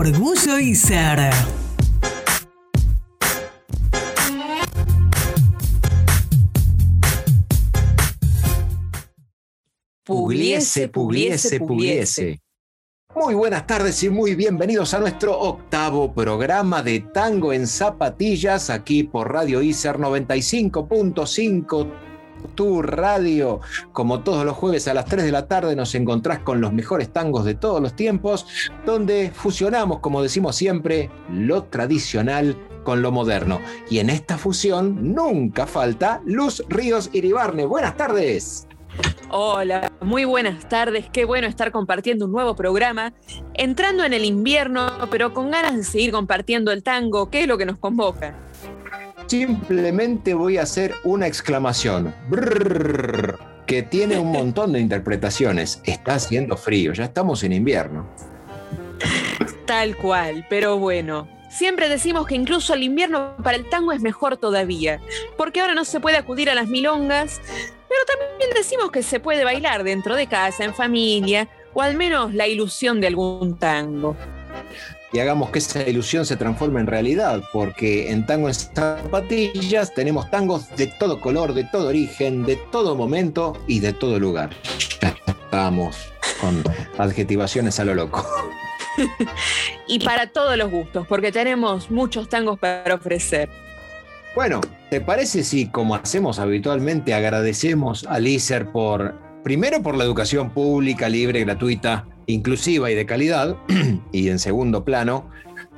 Orgullo y ser. Pugliese, Pugliese, Pugliese. Muy buenas tardes y muy bienvenidos a nuestro octavo programa de Tango en Zapatillas aquí por Radio ICER 95.5 tu radio. Como todos los jueves a las 3 de la tarde nos encontrás con los mejores tangos de todos los tiempos, donde fusionamos, como decimos siempre, lo tradicional con lo moderno. Y en esta fusión nunca falta Luz Ríos Iribarne. Buenas tardes. Hola, muy buenas tardes. Qué bueno estar compartiendo un nuevo programa. Entrando en el invierno, pero con ganas de seguir compartiendo el tango, ¿qué es lo que nos convoca? Simplemente voy a hacer una exclamación. Que tiene un montón de interpretaciones. Está haciendo frío, ya estamos en invierno. Tal cual, pero bueno, Siempre decimos que incluso el invierno para el tango es mejor todavía, porque ahora no se puede acudir a las milongas, pero también decimos que se puede bailar dentro de casa, en familia, o al menos la ilusión de algún tango. Y hagamos que esa ilusión se transforme en realidad, porque en Tango en Zapatillas tenemos tangos de todo color, de todo origen, de todo momento y de todo lugar. Ya estamos con adjetivaciones a lo loco. y para todos los gustos, porque tenemos muchos tangos para ofrecer. Bueno, ¿te parece si, como hacemos habitualmente, agradecemos a ISER por, primero por la educación pública, libre, gratuita, inclusiva y de calidad, y en segundo plano,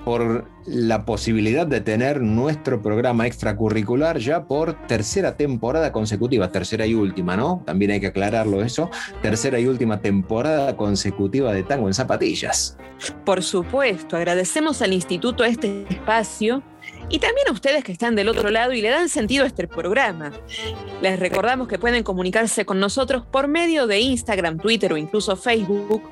por la posibilidad de tener nuestro programa extracurricular ya por tercera temporada consecutiva, tercera y última, ¿no? También hay que aclararlo eso, tercera y última temporada consecutiva de Tango en Zapatillas. Por supuesto, agradecemos al instituto este espacio y también a ustedes que están del otro lado y le dan sentido a este programa. Les recordamos que pueden comunicarse con nosotros por medio de Instagram, Twitter o incluso Facebook.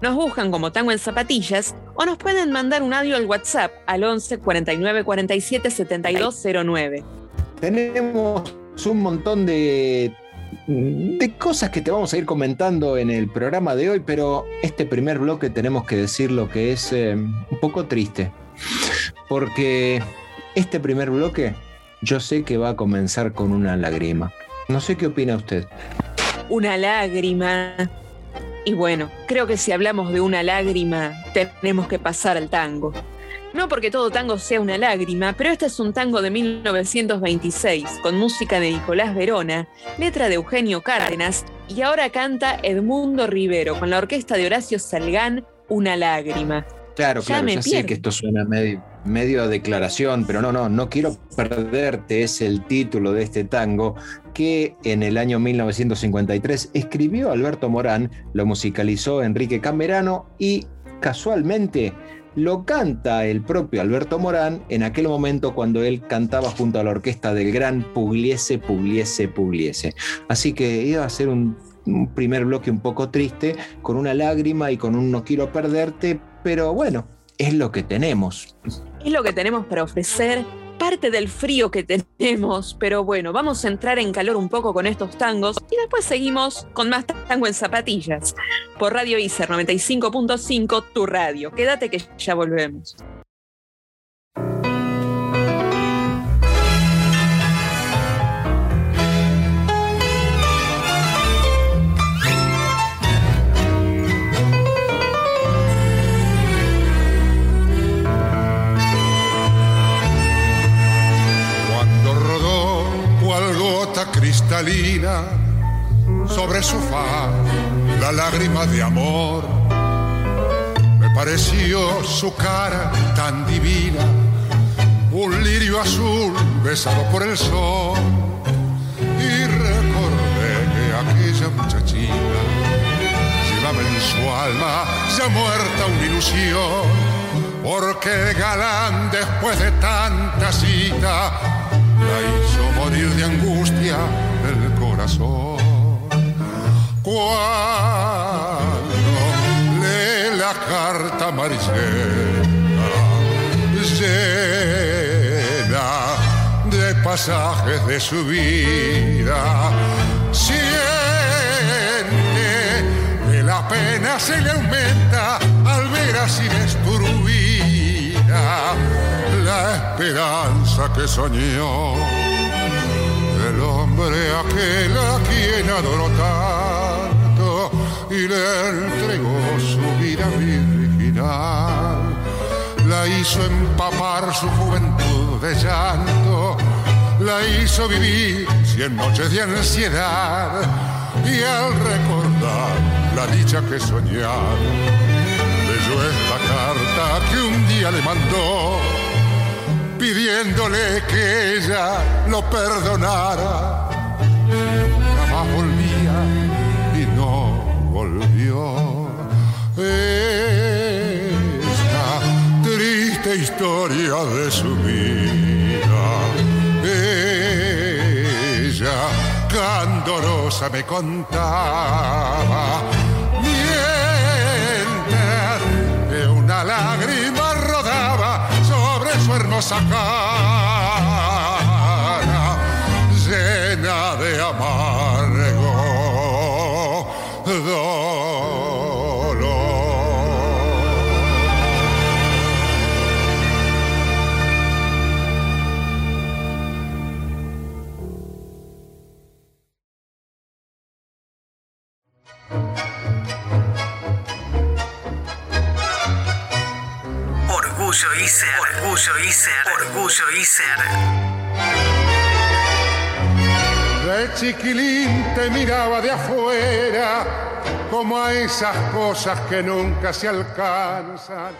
Nos buscan como Tango en Zapatillas o nos pueden mandar un audio al WhatsApp al 11 49 47 72 09. Tenemos un montón de de cosas que te vamos a ir comentando en el programa de hoy, pero este primer bloque tenemos que decir lo que es eh, un poco triste. Porque este primer bloque yo sé que va a comenzar con una lágrima. No sé qué opina usted. Una lágrima. Y bueno, creo que si hablamos de una lágrima, tenemos que pasar al tango. No porque todo tango sea una lágrima, pero este es un tango de 1926, con música de Nicolás Verona, letra de Eugenio Cárdenas, y ahora canta Edmundo Rivero con la orquesta de Horacio Salgán, Una lágrima. Claro, claro, ya sé que esto suena medio, medio declaración, pero no, no, no quiero perderte, es el título de este tango que en el año 1953 escribió Alberto Morán, lo musicalizó Enrique Camerano y casualmente lo canta el propio Alberto Morán en aquel momento cuando él cantaba junto a la orquesta del gran Pugliese, Pugliese, Pugliese. Así que iba a ser un primer bloque un poco triste, con una lágrima y con un no quiero perderte, pero bueno, es lo que tenemos. Es lo que tenemos para ofrecer, parte del frío que tenemos, pero bueno, vamos a entrar en calor un poco con estos tangos y después seguimos con más tango en zapatillas. Por Radio ICER 95.5, tu radio. Quédate que ya volvemos. Cristalina sobre su faz la lágrima de amor. Me pareció su cara tan divina, un lirio azul besado por el sol. Y recordé que aquella muchachita alma ya muerta una ilusión, porque galán después de tanta cita la hizo morir de angustia el corazón. Cuando lee la carta amarillenta, llena de pasajes de su vida, siente que la pena se le aumenta al ver así destruida la esperanza que soñó el hombre aquel a quien adoró tanto y le entregó su vida virginal. La hizo empapar su juventud de llanto, la hizo vivir cien noches de ansiedad y al recordar la dicha que soñar, leyó esta carta que un día le mandó pidiéndole que ella lo perdonara. Jamás volvía y no volvió. Esta triste historia de su vida. Ella candorosa me contaba. Mientras que una lágrima sobre su Orgullo y ser, orgullo y ser, orgullo y ser. De chiquilín te miraba de afuera, como a esas cosas que nunca se alcanzan.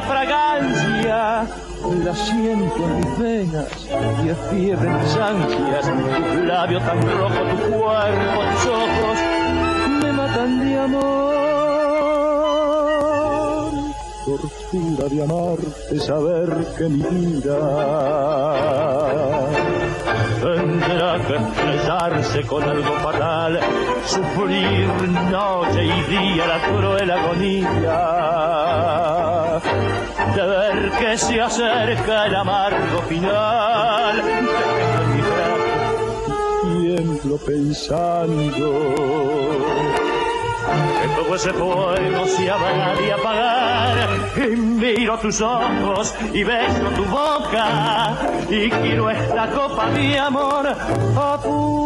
Fragancia. La siento en mis venas y es fiebre en mis ansias. Tu labio tan rojo, tu cuerpo, tus ojos me matan de amor. Tortura de amarte, saber que mi vida tendrá que expresarse con algo fatal, sufrir noche y día la cruel agonía de ver que se acerca el amargo final. Mi tiemblo pensando que todo ese fuego se habrá de apagar. Y miro tus ojos y beso tu boca y quiero esta copa de amor a Sos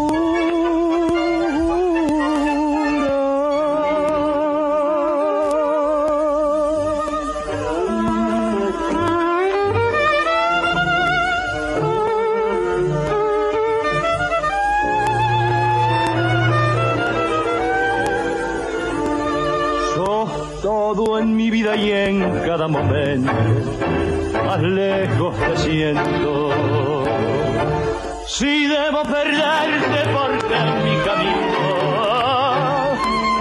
lejos te siento. Si debo perderte porque en mi camino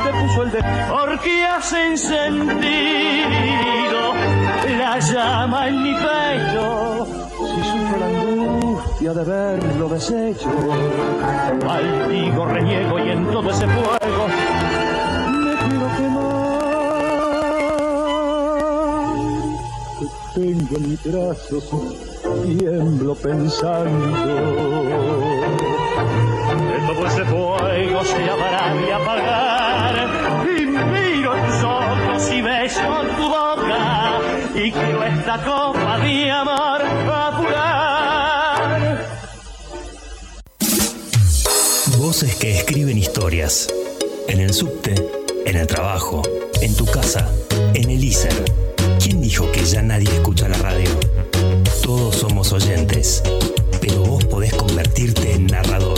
te puso el de porque has encendido la llama en mi pecho. Si sufro la angustia de verlo deshecho. Maldigo, reniego y en todo ese fuego tengo en mis brazos, tiemblo pensando. Que todo ese fuego se llamará y apagar. Y miro tus ojos y beso tu boca. Y quiero esta copa de amor apurar. Voces que escriben historias. En el subte, en el trabajo, en tu casa, en el ISER. ¿Quién dijo que ya nadie escucha la radio? Todos somos oyentes, pero vos podés convertirte en narrador.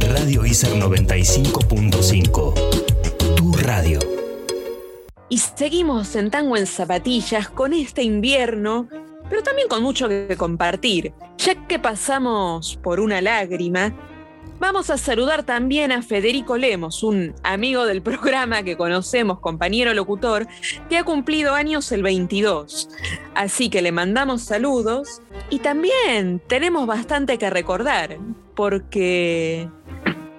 Radio ISER 95.5. Tu radio. Y seguimos en Tango en Zapatillas con este invierno, pero también con mucho que compartir. Ya que pasamos por una lágrima, vamos a saludar también a Federico Lemos, un amigo del programa que conocemos, compañero locutor, que ha cumplido años el 22. Así que le mandamos saludos y también tenemos bastante que recordar, porque,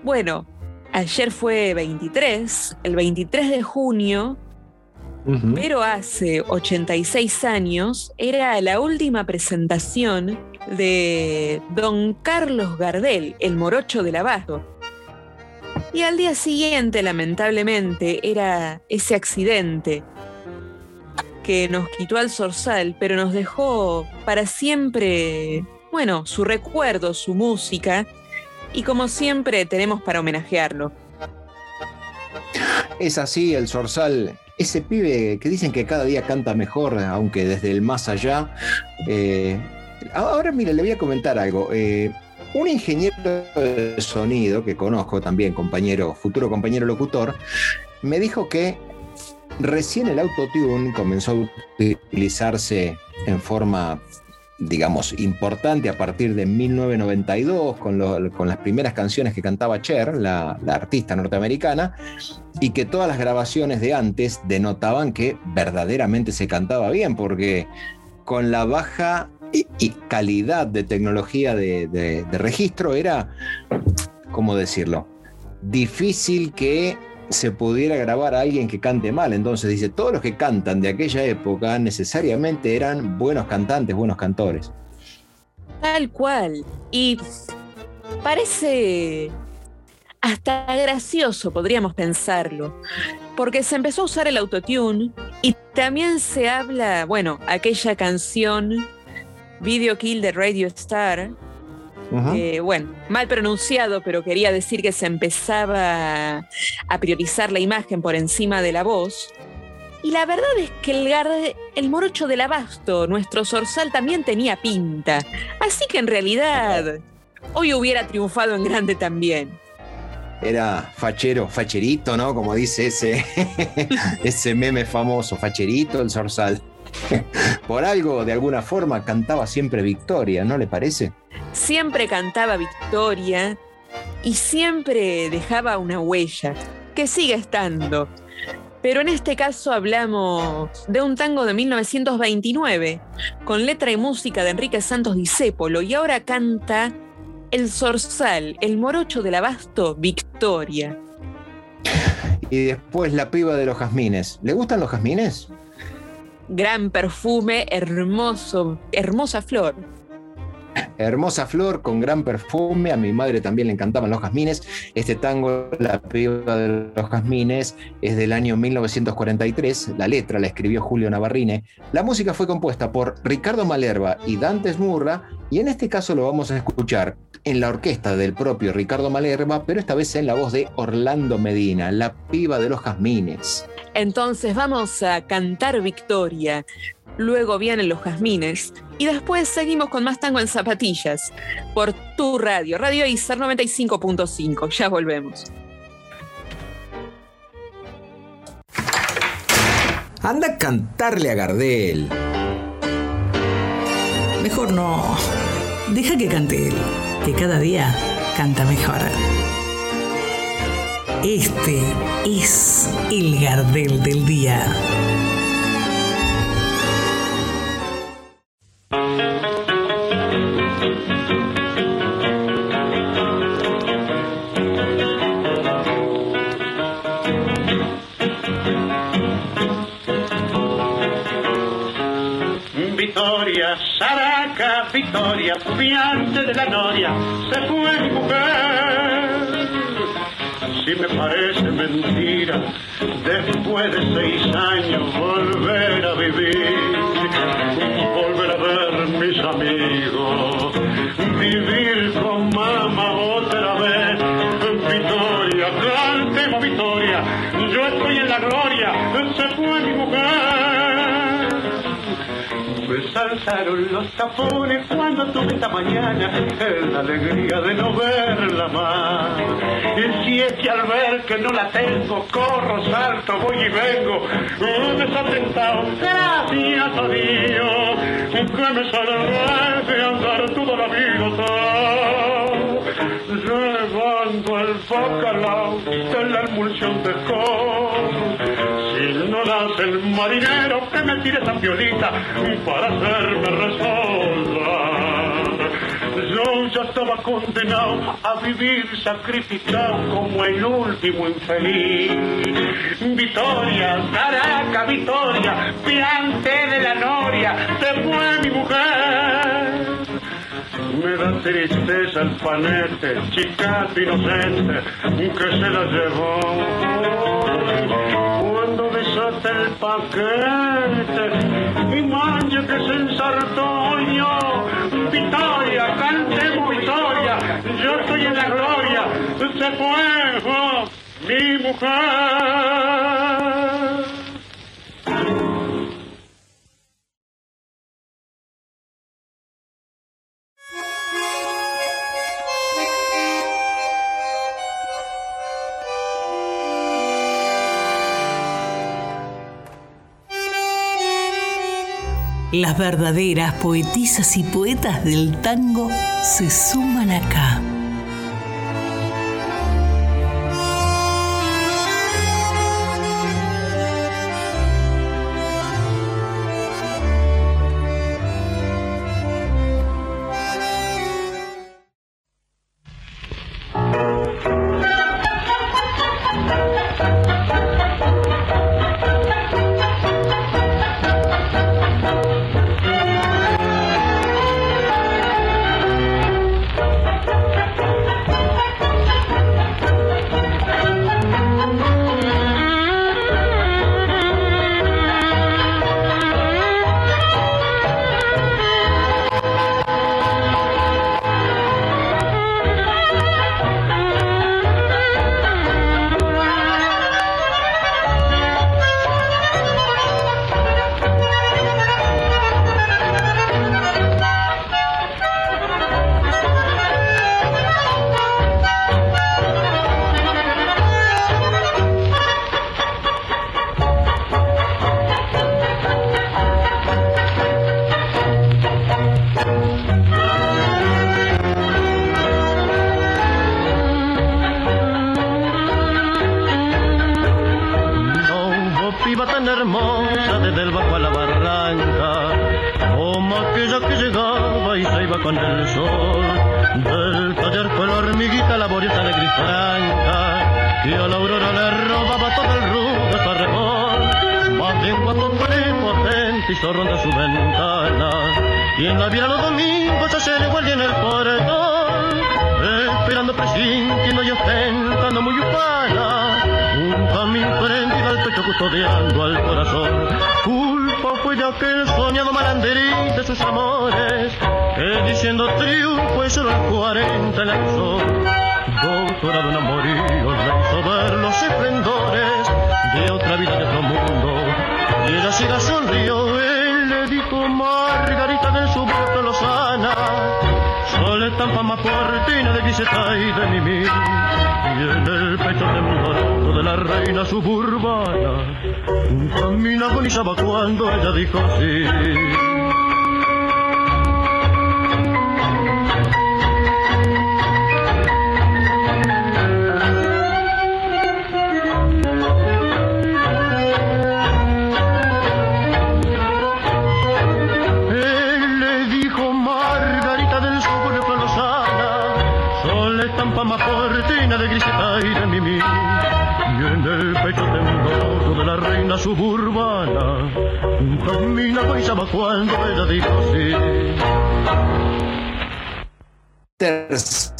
bueno, ayer fue 23, el 23 de junio pero hace 86 años era la última presentación de don Carlos Gardel, el morocho del abasto. Y al día siguiente, lamentablemente, era ese accidente que nos quitó al zorzal, pero nos dejó para siempre, bueno, su recuerdo, su música, y como siempre tenemos para homenajearlo. Es así, el Zorzal, ese pibe que dicen que cada día canta mejor, aunque desde el más allá. eh, ahora, mire, le voy a comentar algo. Eh, un ingeniero de sonido que conozco también, compañero, futuro compañero locutor, me dijo que recién el autotune comenzó a utilizarse en forma digamos, importante a partir de 1992, con, con las primeras canciones que cantaba Cher, la artista norteamericana, y que todas las grabaciones de antes denotaban que verdaderamente se cantaba bien, porque con la baja y, calidad de tecnología de- de registro era, ¿cómo decirlo? Difícil que se pudiera grabar a alguien que cante mal. Entonces dice, todos los que cantan de aquella época necesariamente eran buenos cantantes, buenos cantores. Tal cual. Y parece hasta gracioso, podríamos pensarlo, porque se empezó a usar el autotune y también se habla, bueno, aquella canción Video Kill de Radio Star, que, bueno, mal pronunciado, pero quería decir que se empezaba a priorizar la imagen por encima de la voz. Y la verdad es que el, garde- el morocho del abasto, nuestro zorzal, también tenía pinta. Así que en realidad, hoy hubiera triunfado en grande también. Era fachero, facherito, ¿no? Como dice ese, ese meme famoso, facherito el zorzal. Por algo, de alguna forma, cantaba siempre victoria, ¿no le parece? Siempre cantaba victoria y siempre dejaba una huella, que sigue estando. Pero en este caso hablamos de un tango de 1929, con letra y música de Enrique Santos Discépolo, y ahora canta El Zorzal, el morocho del abasto, Victoria. Y después la piba de los jazmines. ¿Le gustan los jazmines? Gran perfume, hermoso, hermosa flor. Hermosa flor con gran perfume. A mi madre también le encantaban los jazmines. Este tango, La piba de los jazmines, es del año 1943. La letra la escribió Julio Navarrine. La música fue compuesta por Ricardo Malerva y Dante Smurra. Y en este caso lo vamos a escuchar en la orquesta del propio Ricardo Malerva, pero esta vez en la voz de Orlando Medina, La piba de los jazmines. Entonces vamos a cantar Victoria. Luego vienen los jazmines. Y después seguimos con más tango en zapatillas. Por tu radio, Radio ISAR 95.5. Ya volvemos. Anda a cantarle a Gardel. Mejor no. Deja que cante él, que cada día canta mejor. Este es el Gardel del Día. Victoria, Saraca, Victoria, piante de la gloria, se fue mi mujer. Si me parece mentira, después de seis años volver a vivir, volver a ver mis amigos, Me saltaron los tapones cuando tuve esta mañana la alegría de no verla más. Y si es que al ver que no la tengo, corro, salto, voy y vengo, desatentado, gracias a Dios, que me salvé de andar toda la vida llevando el bacalao de la emulsión de col. El marinero que me tire esa piolita para hacerme resolver. Yo ya estaba condenado a vivir sacrificado como el último infeliz. Victoria, Caraca, Victoria, piante de la noria, se fue mi mujer. Me da tristeza el panete, chicato inocente, que se la llevó. Cuando desata el paquete y mancha que se ensartó yo. Victoria, cantemos victoria, yo estoy en la gloria, se fue oh, mi mujer. Las verdaderas poetisas y poetas del tango se suman acá.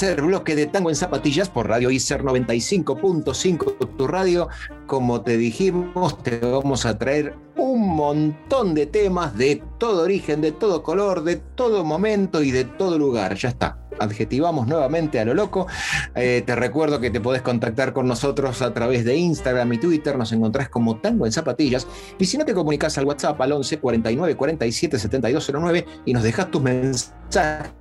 Tercer bloque de Tango en Zapatillas por Radio ICER 95.5, tu radio. Como te dijimos, te vamos a traer un montón de temas de todo origen, de todo color, de todo momento y de todo lugar. Ya está adjetivamos nuevamente a lo loco. Eh, te recuerdo que te podés contactar con nosotros a través de Instagram y Twitter, nos encontrás como Tango en Zapatillas. Y si no te comunicas al WhatsApp al 11 49 47 7209 y nos dejas tus mensajes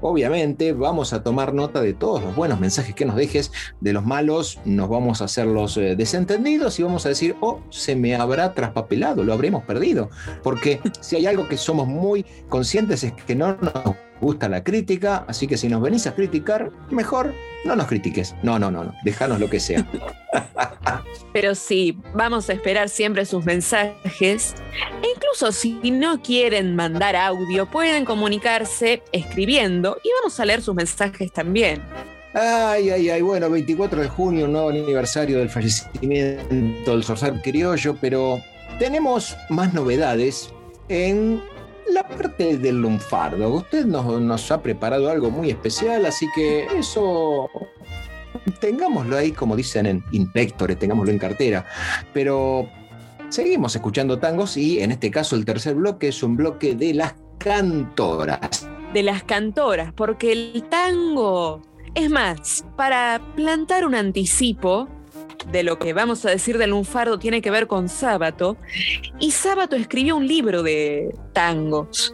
obviamente vamos a tomar nota de todos los buenos mensajes que nos dejes, de los malos nos vamos a hacer los eh, desentendidos y vamos a decir, oh, se me habrá traspapelado, lo habremos perdido. Porque si hay algo que somos muy conscientes es que no nos gusta la crítica, así que si nos venís a criticar, mejor no nos critiques. No, no, no, no, déjanos lo que sea. Pero sí, vamos a esperar siempre sus mensajes. E incluso si no quieren mandar audio, pueden comunicarse escribiendo y vamos a leer sus mensajes también. Ay, ay, ay, bueno, 24 de junio, un nuevo aniversario del fallecimiento del Sorsal Criollo, pero tenemos más novedades en la parte del lunfardo. Usted nos, ha preparado algo muy especial, así que eso tengámoslo ahí, como dicen en Inspectores, tengámoslo en cartera. Pero seguimos escuchando tangos y en este caso el tercer bloque es un bloque de las cantoras. De las cantoras, porque el tango, es más, para plantar un anticipo, de lo que vamos a decir del lunfardo tiene que ver con Sábato. Y Sábato escribió un libro de tangos.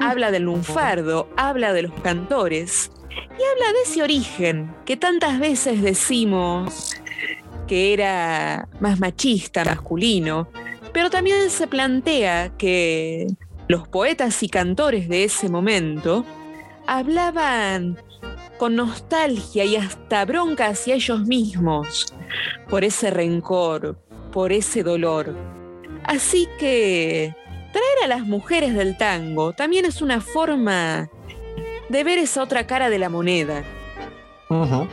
Habla del lunfardo, habla de los cantores y habla de ese origen que tantas veces decimos que era más machista, masculino, pero también se plantea que los poetas y cantores de ese momento hablaban con nostalgia y hasta bronca hacia ellos mismos por ese rencor, por ese dolor. Así que traer a las mujeres del tango también es una forma de ver esa otra cara de la moneda.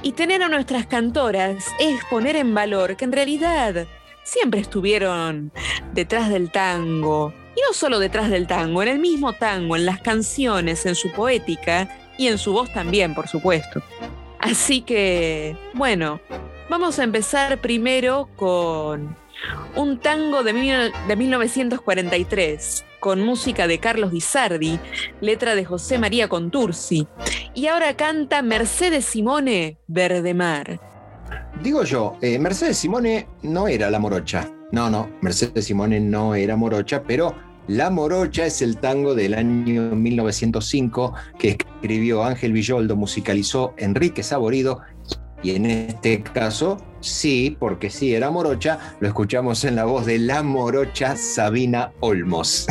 Y tener a nuestras cantoras es poner en valor que en realidad siempre estuvieron detrás del tango. Y no solo detrás del tango, en el mismo tango, en las canciones, en su poética, y en su voz también, por supuesto. Así que, bueno, vamos a empezar primero con un tango de, 1943, con música de Carlos Di letra de José María Contursi. Y ahora canta Mercedes Simone Verdemar. Digo yo, eh, Mercedes Simone no era la morocha. No, no, Mercedes Simone no era morocha, pero la Morocha es el tango del año 1905 que escribió Ángel Villoldo, musicalizó Enrique Saborido y en este caso, sí, porque sí era Morocha, lo escuchamos en la voz de la Morocha Sabina Olmos.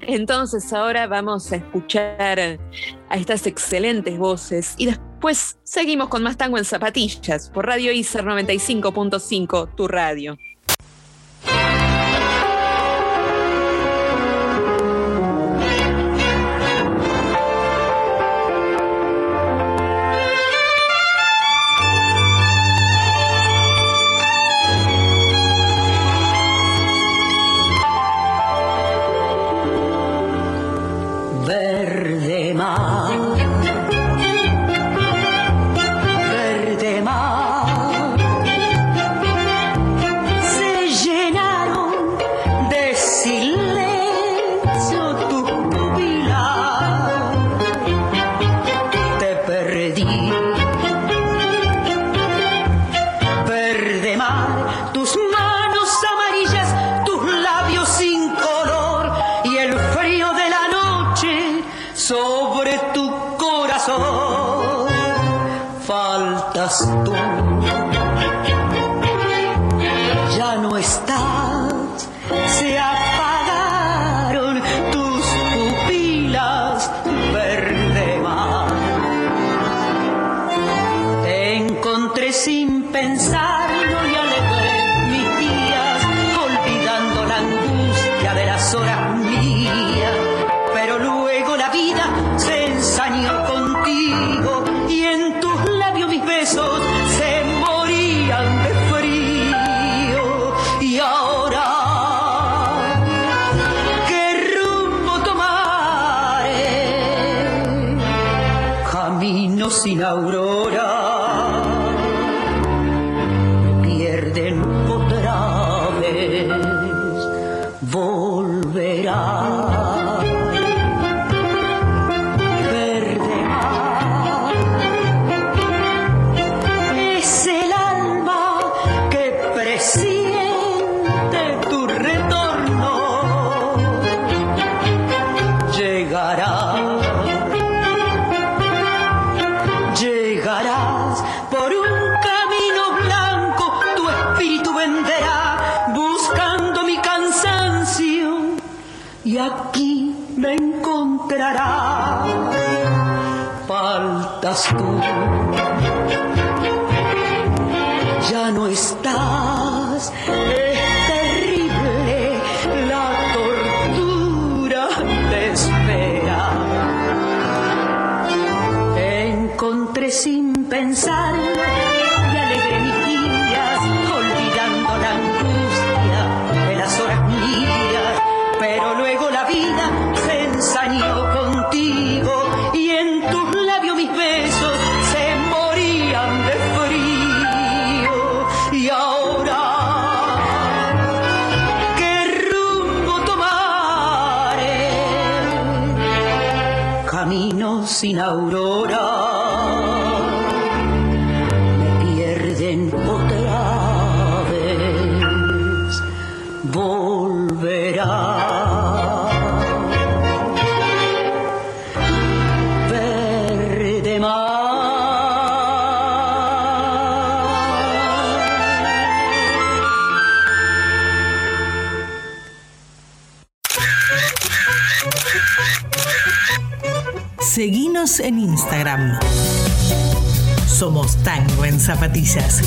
Entonces ahora vamos a escuchar a estas excelentes voces y después seguimos con más tango en zapatillas por Radio ICER 95.5, tu radio. know Somos Tango en Zapatillas.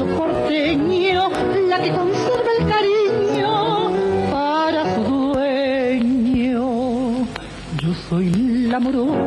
orgullo porteño la que conserva el cariño para su dueño. Yo soy la morocha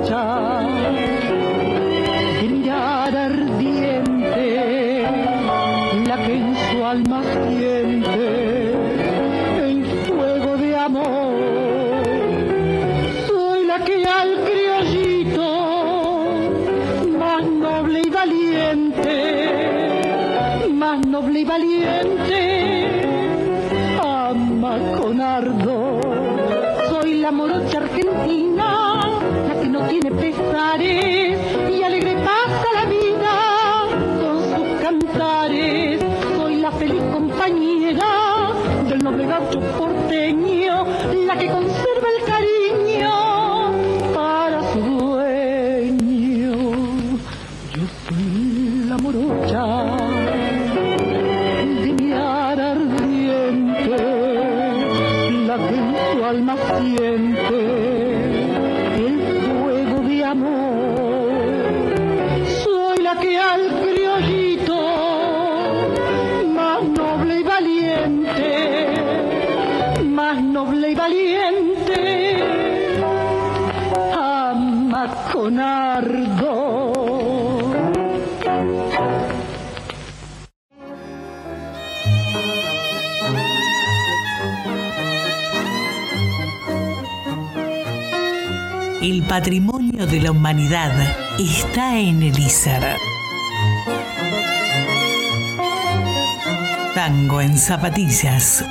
patrimonio de la humanidad está en el Tango en zapatillas.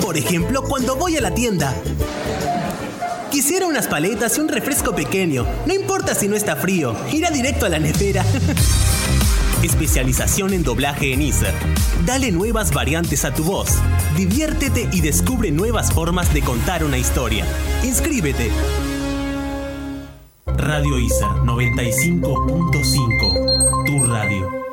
Por ejemplo, cuando voy a la tienda. Quisiera unas paletas y un refresco pequeño. No importa si no está frío, irá directo a la nevera. Especialización en doblaje en ISER. Dale nuevas variantes a tu voz. Diviértete y descubre nuevas formas de contar una historia. Inscríbete. Radio ISER 95.5. Tu radio.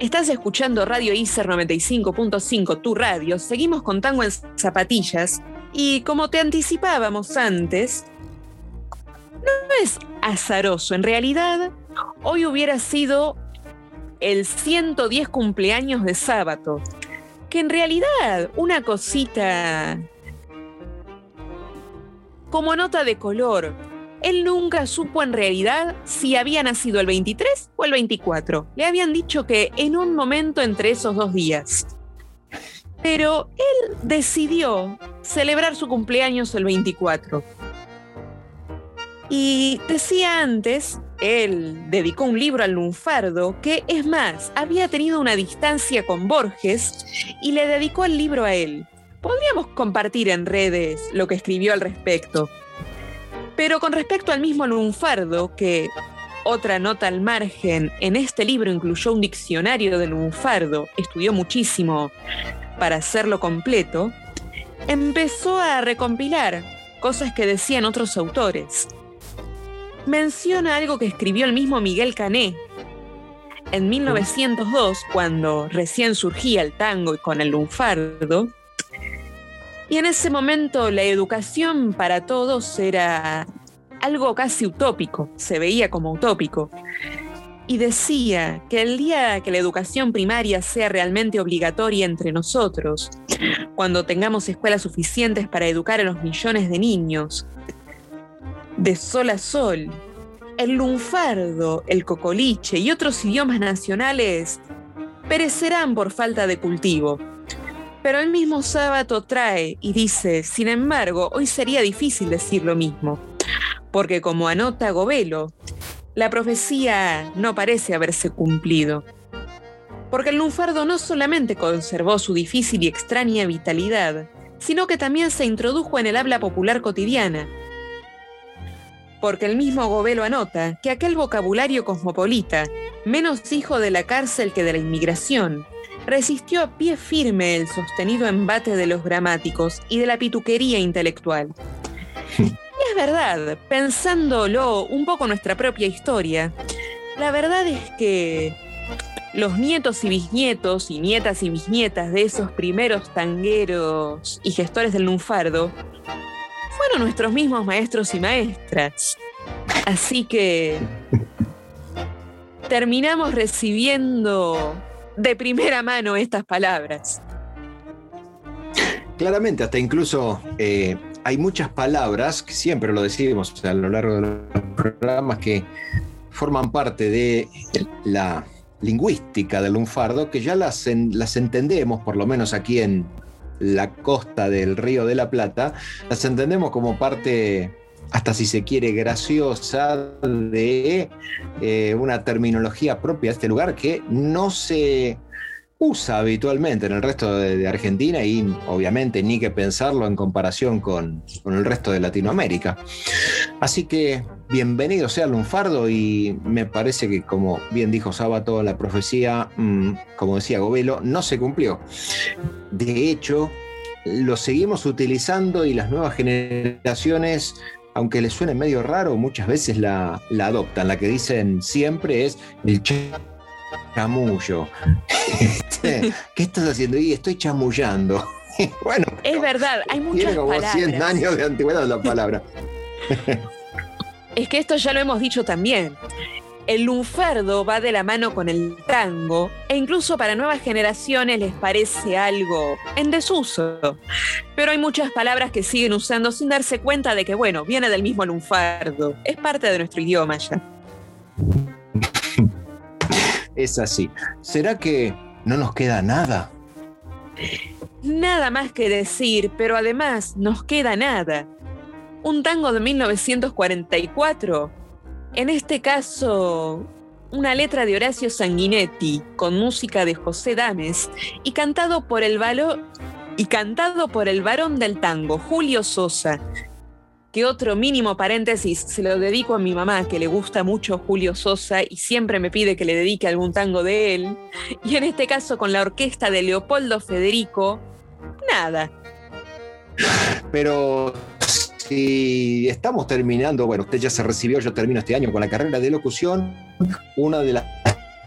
Estás escuchando Radio ISER 95.5, tu radio. Seguimos con tango en zapatillas. Y como te anticipábamos antes, no es azaroso. En realidad, hoy hubiera sido el 110 cumpleaños de sábado. Que en realidad, una cosita como nota de color, él nunca supo en realidad si había nacido el 23 o el 24. Le habían dicho que en un momento entre esos dos días. Pero él decidió celebrar su cumpleaños el 24. Y decía antes, él dedicó un libro al lunfardo que, es más, había tenido una distancia con Borges y le dedicó el libro a él. Podríamos compartir en redes lo que escribió al respecto. Pero con respecto al mismo lunfardo, que otra nota al margen, en este libro incluyó un diccionario del lunfardo, estudió muchísimo para hacerlo completo, empezó a recompilar cosas que decían otros autores. Menciona algo que escribió el mismo Miguel Cané en 1902, cuando recién surgía el tango y con el lunfardo, y en ese momento la educación para todos era algo casi utópico, se veía como utópico. Y decía que el día que la educación primaria sea realmente obligatoria entre nosotros, cuando tengamos escuelas suficientes para educar a los millones de niños, de sol a sol, el lunfardo, el cocoliche y otros idiomas nacionales perecerán por falta de cultivo pero el mismo sábado trae y dice, sin embargo, hoy sería difícil decir lo mismo, porque como anota Govelo, la profecía no parece haberse cumplido. Porque el lunfardo no solamente conservó su difícil y extraña vitalidad, sino que también se introdujo en el habla popular cotidiana. Porque el mismo Govelo anota que aquel vocabulario cosmopolita, menos hijo de la cárcel que de la inmigración, resistió a pie firme el sostenido embate de los gramáticos y de la pituquería intelectual. y es verdad, pensándolo un poco nuestra propia historia, la verdad es que los nietos y bisnietos y nietas y bisnietas de esos primeros tangueros y gestores del lunfardo fueron nuestros mismos maestros y maestras. Así que terminamos recibiendo de primera mano estas palabras. Claramente, hasta incluso eh, hay muchas palabras, que siempre lo decimos a lo largo de los programas, que forman parte de la lingüística del lunfardo, que ya las, las entendemos, por lo menos aquí en la costa del río de la Plata, las entendemos como parte hasta si se quiere, graciosa de eh, una terminología propia de este lugar que no se usa habitualmente en el resto de, Argentina y obviamente ni que pensarlo en comparación con, el resto de Latinoamérica. Así que bienvenido sea Lunfardo y me parece que como bien dijo Sábato, la profecía, mm, como decía Govelo, no se cumplió. De hecho, lo seguimos utilizando y las nuevas generaciones aunque les suene medio raro, muchas veces la, adoptan. La que dicen siempre es el chamullo. Este, ¿Qué estás haciendo? Y estoy chamullando. bueno, es verdad, hay muchas tiene como 100 años de antigüedad la palabra. es que esto ya lo hemos dicho también. El lunfardo va de la mano con el tango e incluso para nuevas generaciones les parece algo en desuso. Pero hay muchas palabras que siguen usando sin darse cuenta de que, bueno, viene del mismo lunfardo. Es parte de nuestro idioma ya. Es así. ¿Será que no nos queda nada? Nada más que decir, pero además nos queda nada. Un tango de 1944 en este caso, una letra de Horacio Sanguinetti con música de José Dames y cantado por el y cantado por el varón del tango, Julio Sosa. Que otro mínimo paréntesis se lo dedico a mi mamá, que le gusta mucho Julio Sosa y siempre me pide que le dedique algún tango de él. Y en este caso con la orquesta de Leopoldo Federico, nada. Pero si estamos terminando, bueno, usted ya se recibió, yo termino este año con la carrera de locución, una de las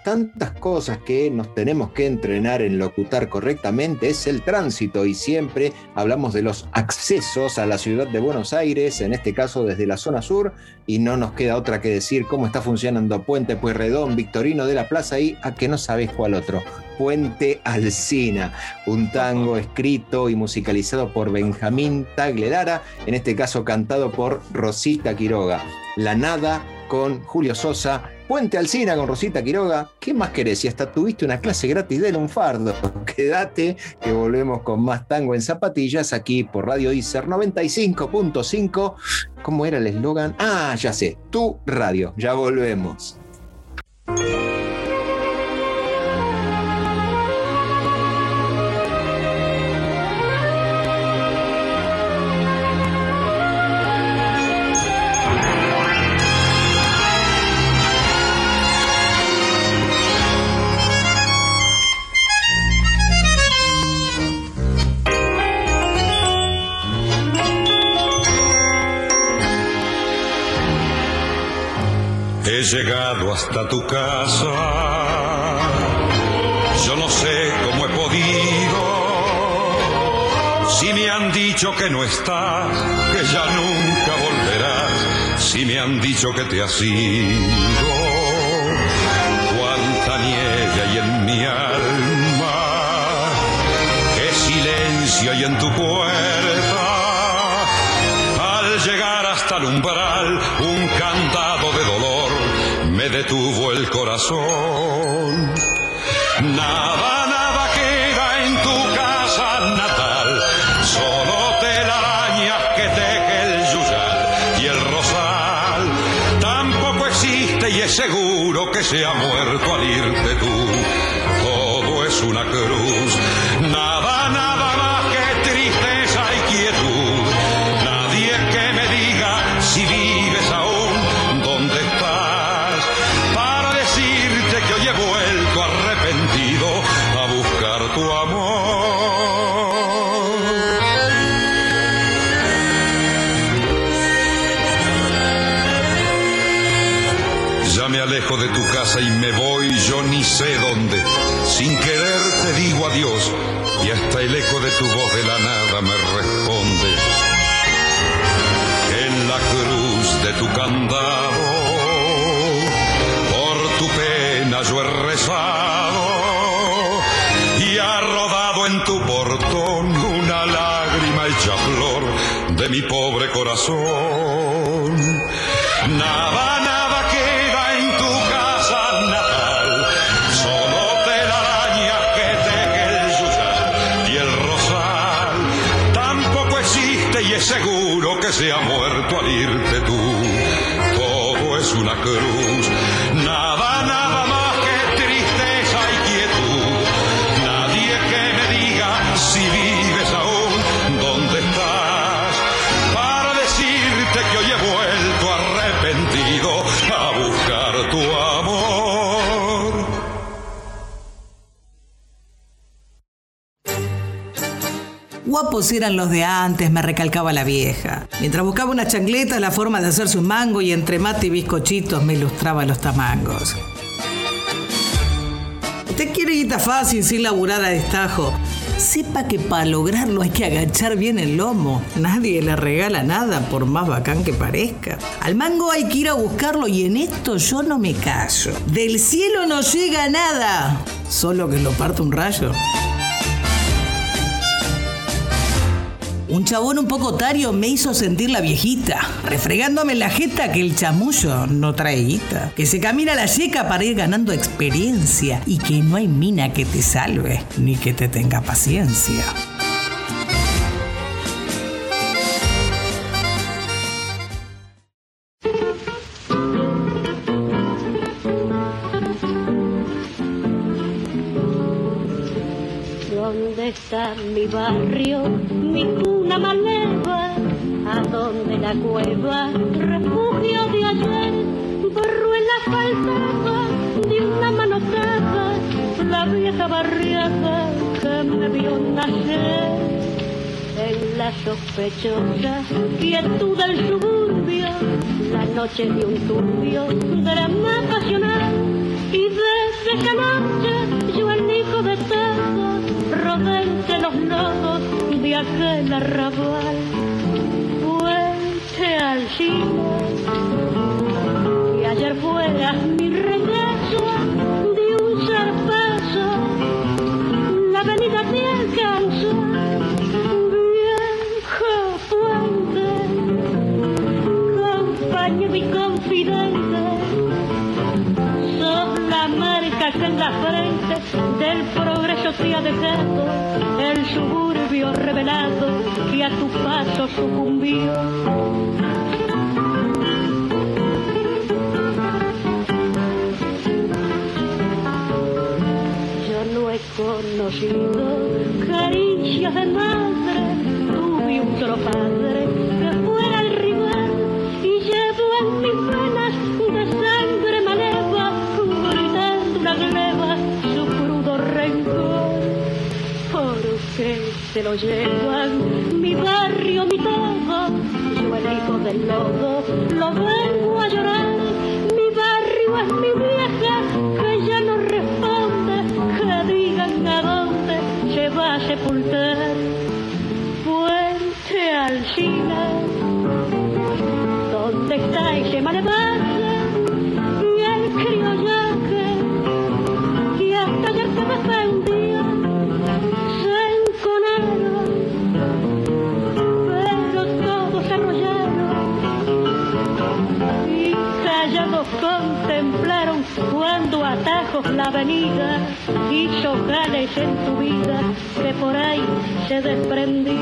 tantas cosas que nos tenemos que entrenar en locutar correctamente es el tránsito y siempre hablamos de los accesos a la ciudad de Buenos Aires, en este caso desde la zona sur, y no nos queda otra que decir cómo está funcionando Puente Pueyrredón, Victorino de la Plaza y a que no sabéis cuál otro. Puente Alcina, un tango escrito y musicalizado por Benjamín Taglerara, en este caso cantado por Rosita Quiroga. La Nada con Julio Sosa, Puente Alcina con Rosita Quiroga. ¿Qué más querés? Y hasta tuviste una clase gratis de Lunfardo. Quédate, que volvemos con más tango en zapatillas aquí por Radio Icer 95.5. ¿Cómo era el eslogan? Ah, ya sé, tu radio. Ya volvemos. Llegado hasta tu casa. Yo no sé cómo he podido. Si me han dicho que no estás, que ya nunca volverás. Si me han dicho que te has ido. Cuánta nieve hay en mi alma. Qué silencio hay en tu puerta. Al llegar hasta el me detuvo el corazón. Nada, nada queda en tu casa natal, solo telarañas que teje el yuyal y el rosal. Tampoco existe y es seguro que se ha muerto Todo es una cruz, Guapos eran los de antes, me recalcaba la vieja. Mientras buscaba una chancleta, la forma de hacerse un mango y entre mate y bizcochitos me ilustraba los tamangos. Usted quiere guita fácil sin laburar a destajo. sepa que para lograrlo hay que agachar bien el lomo. Nadie le regala nada por más bacán que parezca. Al mango hay que ir a buscarlo y en esto yo no me callo. Del cielo no llega nada, solo que lo parte un rayo. Un chabón un poco otario me hizo sentir la viejita, refregándome la jeta que el chamullo no trae guita, que se camina la yeca para ir ganando experiencia y que no hay mina que te salve ni que te tenga paciencia. ¿Dónde está mi barrio, mi ¿A dónde la cueva, refugio de ayer? Borró en la faltaba de una manotada la vieja barriada que me vio nacer. En la sospechosa quietud del suburbio, la noche de un turbio drama pasional. Y desde esa noche yo el hijo de entre los nodos de aquel arrabal. Fuente al cielo, y ayer fuera mi revelado que a tu paso sucumbió. Yo no he conocido caricias de madre, tuve un solo se lo llevan mi barrio, mi la avenida hizo jales en tu vida que por ahí se desprendió.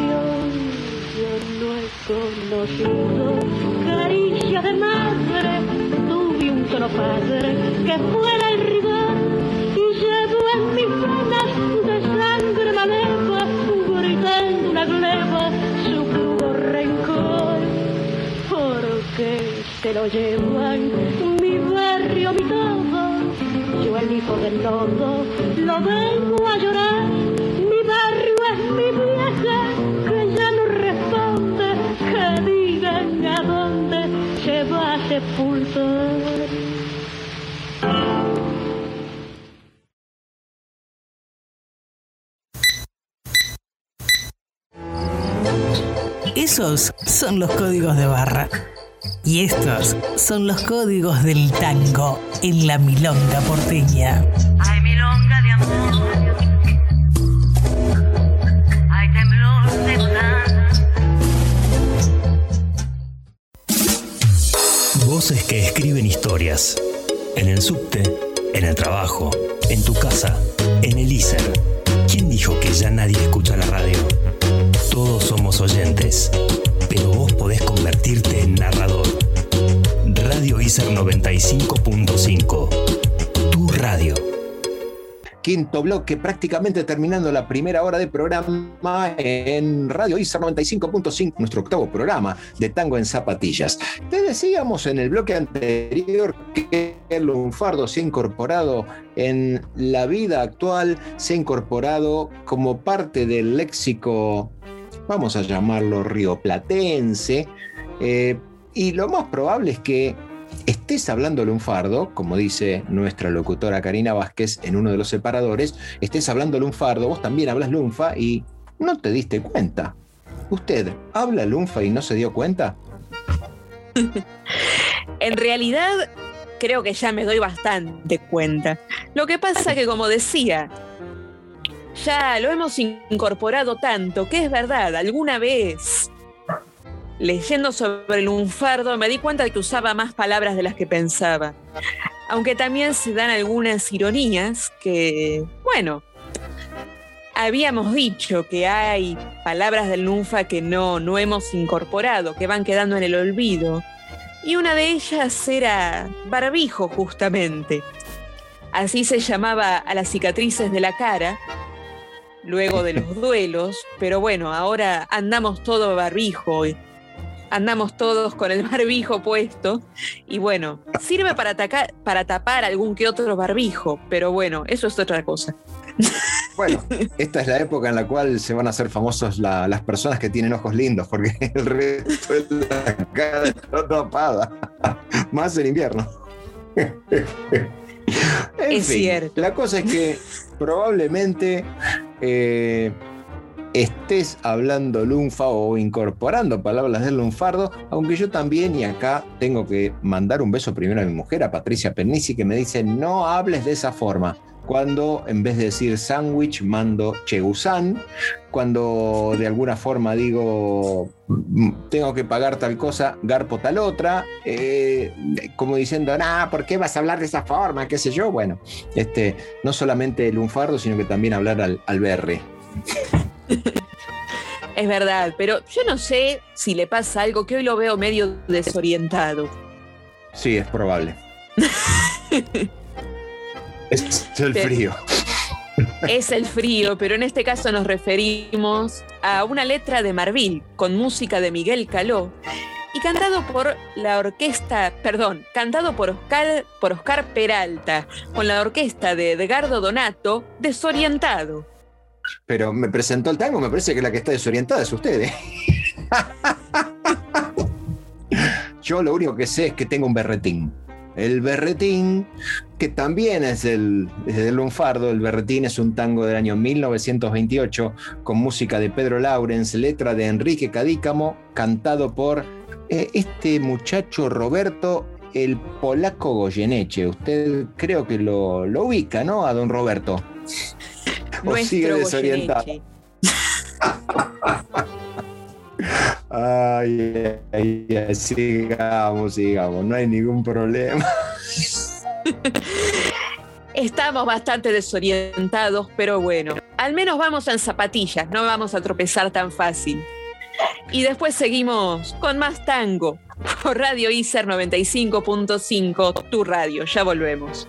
Yo no he conocido caricia de madre, tuve un solo padre que fuera el rival y llevo en mis venas de sangre maleva, gritando una gleba su crudo rencor porque se lo llevan hijo del lodo lo vengo a llorar. Mi barrio es mi vieja que ya no responde. Que digan a dónde se va a sepultar. Esos son los códigos de barra. Y estos son los códigos del tango en la milonga porteña. Ay, milonga de amor. Ay, temblor de. Voces que escriben historias. En el subte, en el trabajo, en tu casa, en el ISER. ¿Quién dijo que ya nadie escucha la radio? Todos somos oyentes, pero vos podés convertirte en narrador. Radio ISER 95.5. Tu radio. Quinto bloque, prácticamente terminando la primera hora de programa en Radio ISA 95.5, nuestro octavo programa de Tango en Zapatillas. Te decíamos en el bloque anterior que el lunfardo se ha incorporado en la vida actual, se ha incorporado como parte del léxico, vamos a llamarlo rioplatense, eh, y lo más probable es que estés hablando lunfardo, como dice nuestra locutora Karina Vázquez en uno de los separadores, estés hablando lunfardo, vos también hablas lunfa y no te diste cuenta. ¿Usted habla lunfa y no se dio cuenta? En realidad, creo que ya me doy bastante cuenta. Lo que pasa que, como decía, ya lo hemos incorporado tanto que es verdad, alguna vez leyendo sobre el lunfardo me di cuenta de que usaba más palabras de las que pensaba. Aunque también se dan algunas ironías que, bueno, habíamos dicho que hay palabras del lunfa que no, no hemos incorporado, que van quedando en el olvido. Y una de ellas era barbijo, justamente. Así se llamaba a las cicatrices de la cara, luego de los duelos, pero bueno, ahora andamos todo barbijo, andamos todos con el barbijo puesto, y bueno, sirve para, atacar, para tapar algún que otro barbijo, pero bueno, eso es otra cosa. Bueno, esta es la época en la cual se van a hacer famosos la- las personas que tienen ojos lindos, porque el resto de la cara está tapada, más en invierno. En Es cierto. La cosa es que probablemente eh, estés hablando lunfa o incorporando palabras del lunfardo, aunque yo también, y acá tengo que mandar un beso primero a mi mujer, a Patricia Pernici, que me dice, no hables de esa forma. Cuando en vez de decir sándwich mando chegusán, cuando de alguna forma digo "Mm, tengo que pagar tal cosa, garpo tal otra, eh, como diciendo, nah, ¿por qué vas a hablar de esa forma? ¿Qué sé yo? Bueno, este, no solamente el lunfardo, sino que también hablar al, al berre. Es verdad, pero yo no sé si le pasa algo que hoy lo veo medio desorientado. Sí, es probable. es el frío. Es el frío, pero en este caso nos referimos a una letra de Marvil con música de Miguel Caló y cantado por la orquesta, perdón, cantado por Oscar, por Oscar Peralta con la orquesta de Edgardo Donato, Desorientado. Pero me presentó el tango, me parece que la que está desorientada es usted. ¿eh? Yo lo único que sé es que tengo un berretín. El berretín, que también es del, es del lunfardo, el berretín es un tango del año 1928 con música de Pedro Laurens, letra de Enrique Cadícamo, cantado por eh, este muchacho Roberto, el polaco Goyeneche. Usted creo que lo, lo ubica, ¿no? A don Roberto. O sigue desorientado. Ay, ay, ay, sigamos, sigamos, no hay ningún problema. Estamos bastante desorientados, pero bueno, al menos vamos en zapatillas, no vamos a tropezar tan fácil. Y después seguimos con más tango por Radio ICER 95.5, tu radio, ya volvemos.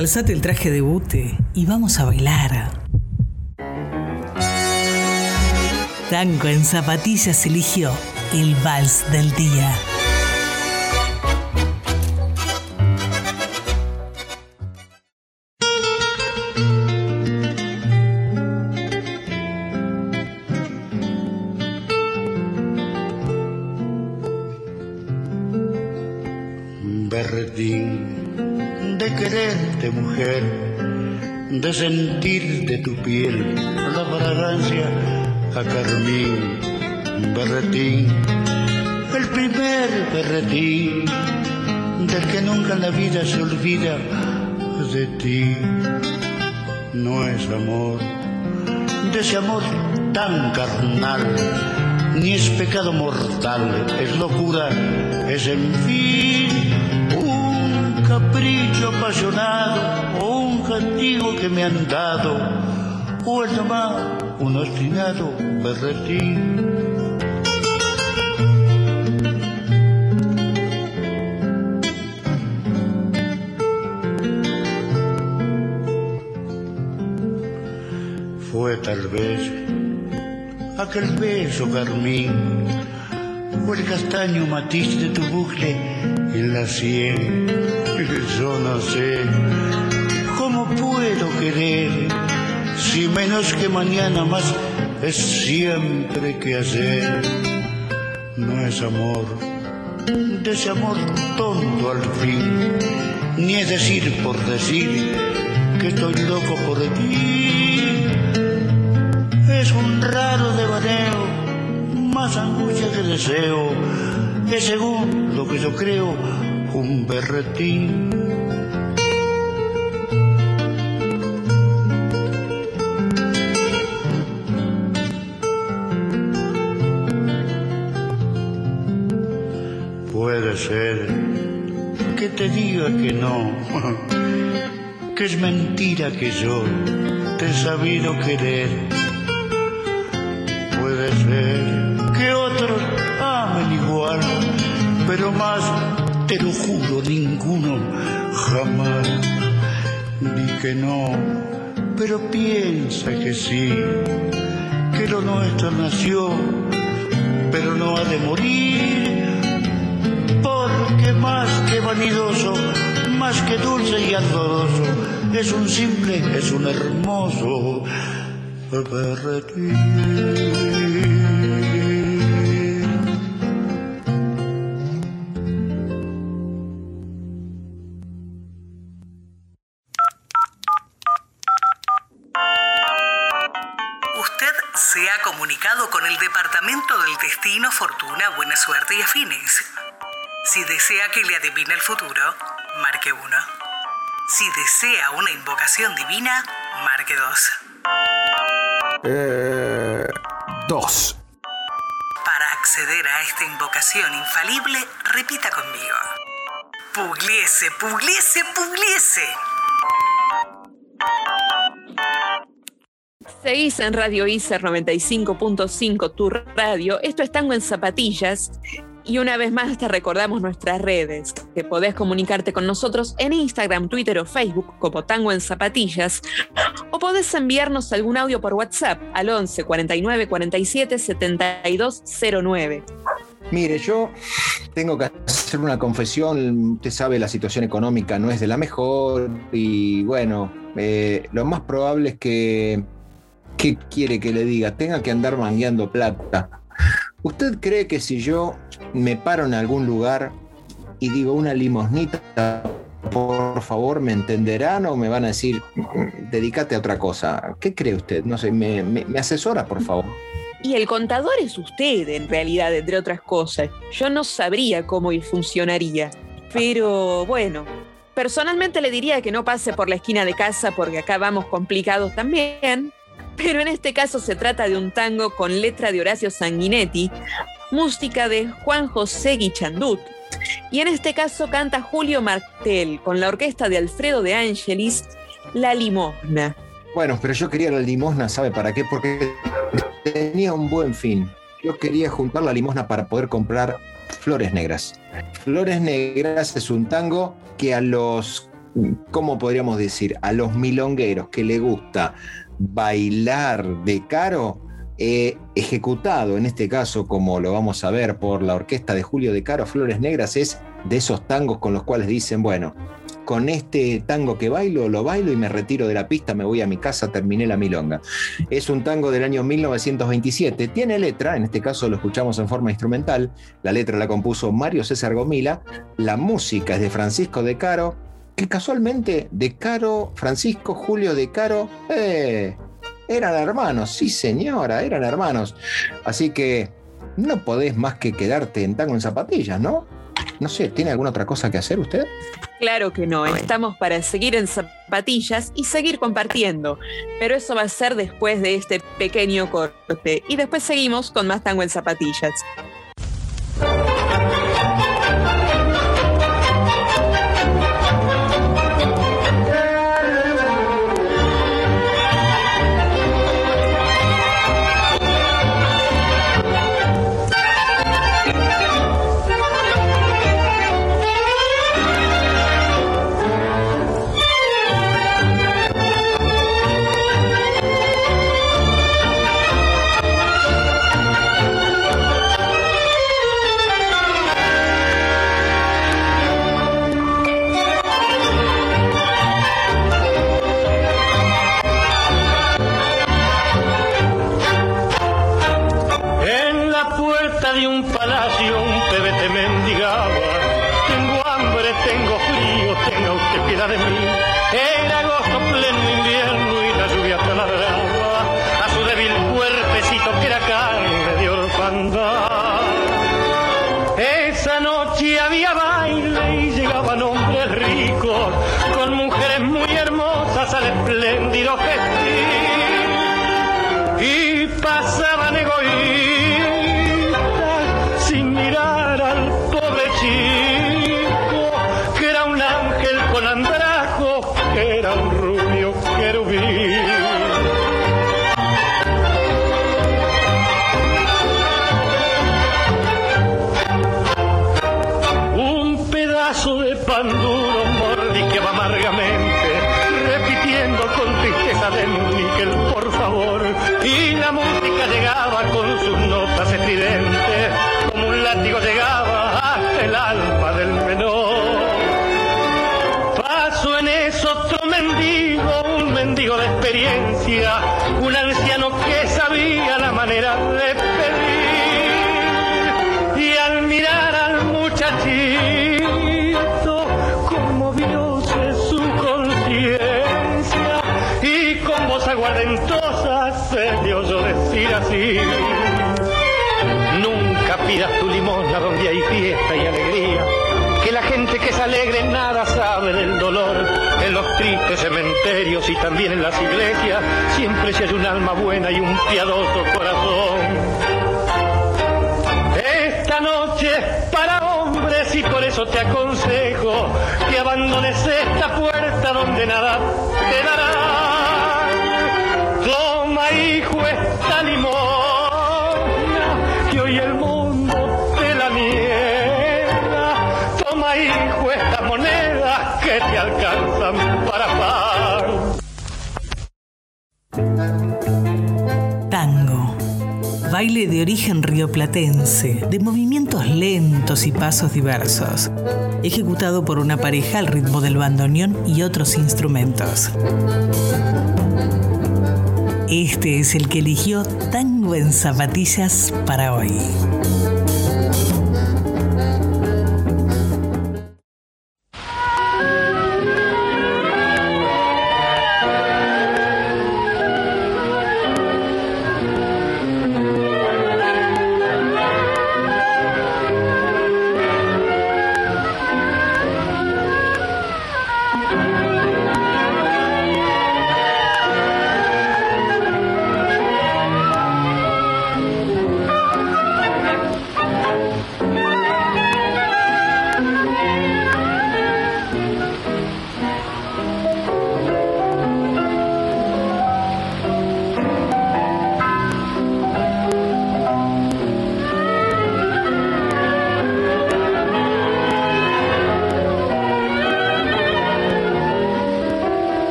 Calzate el traje de bute y vamos a bailar. Tango en zapatillas eligió el vals del día. De sentir de tu piel la fragancia a carmín. Berretín, el primer berretín del que nunca en la vida se olvida de ti. No es amor, de ese amor tan carnal, ni es pecado mortal, es locura, es en fin un capricho apasionado castigo que me han dado, o es nomás un obstinado berretín. Fue tal vez aquel beso carmín o el castaño matiz de tu bucle en la sien. Yo no sé si menos que mañana más es siempre que ayer. No es amor, de ese amor tonto al fin, ni es decir por decir que estoy loco por ti. Es un raro devaneo, más angustia que deseo, que según lo que yo creo, un berretín. Que no, que es mentira que yo te he sabido querer. Puede ser que otros amen igual, pero más, te lo juro, ninguno jamás. Di que no, pero piensa que sí, que lo nuestro nació, pero no ha de morir porque más que vanidoso, más que dulce y ardoroso, es un simple, es un hermoso. Desea que le adivine el futuro, marque 1. Si desea una invocación divina, marque 2. Eh, dos. Para acceder a esta invocación infalible, repita conmigo. Pugliese, pugliese, pugliese. Seguís en Radio ICER 95.5, tu radio. Esto es Tango en Zapatillas. Y una vez más te recordamos nuestras redes, que podés comunicarte con nosotros en Instagram, Twitter o Facebook como Tango en Zapatillas, o podés enviarnos algún audio por WhatsApp al 11 49 47 72 09. Mire, yo tengo que hacer una confesión. Usted sabe, la situación económica no es de la mejor y bueno, eh, lo más probable es que, ¿qué quiere que le diga? Tenga que andar mangueando plata. ¿Usted cree que si yo me paro en algún lugar y digo una limosnita, por favor, me entenderán o me van a decir, "Mm, dedícate a otra cosa? ¿Qué cree usted? No sé, me, me- me asesora, por favor. Y el contador es usted, en realidad, entre otras cosas. Yo no sabría cómo funcionaría. Pero bueno, personalmente le diría que no pase por la esquina de casa porque acá vamos complicados también. Pero en este caso se trata de un tango con letra de Horacio Sanguinetti, música de Juan José Guichandut. Y en este caso canta Julio Martel con la orquesta de Alfredo de Angelis, La Limosna. Bueno, pero yo quería la limosna, ¿sabe para qué? Porque tenía un buen fin. Yo quería juntar la limosna para poder comprar Flores Negras. Flores Negras es un tango que a los, ¿cómo podríamos decir? A los milongueros que le gusta bailar de caro, eh, ejecutado en este caso, como lo vamos a ver por la orquesta de Julio de Caro, Flores Negras es de esos tangos con los cuales dicen, bueno, con este tango que bailo, lo bailo y me retiro de la pista, me voy a mi casa, terminé la milonga. Es un tango del año 1927, tiene letra, en este caso lo escuchamos en forma instrumental, la letra la compuso Mario César Gomila, la música es de Francisco de Caro, que casualmente de Caro, Francisco Julio de Caro, eh, eran hermanos, sí señora, eran hermanos. Así que no podés más que quedarte en tango en zapatillas, ¿no? No sé, ¿tiene alguna otra cosa que hacer usted? Claro que no, estamos para seguir en zapatillas y seguir compartiendo, pero eso va a ser después de este pequeño corte y después seguimos con más tango en zapatillas. Nunca pidas tu limosna donde hay fiesta y alegría. Que la gente que es alegre nada sabe del dolor. En los tristes cementerios y también en las iglesias siempre se hay un alma buena y un piadoso corazón. Esta noche es para hombres y por eso te aconsejo que abandones esta puerta donde nada te dará. Toma, hijo, esta alcanzan para pan. Tango. baile de origen rioplatense, de movimientos lentos y pasos diversos, ejecutado por una pareja al ritmo del bandoneón y otros instrumentos. Este es el que eligió Tango en Zapatillas para hoy.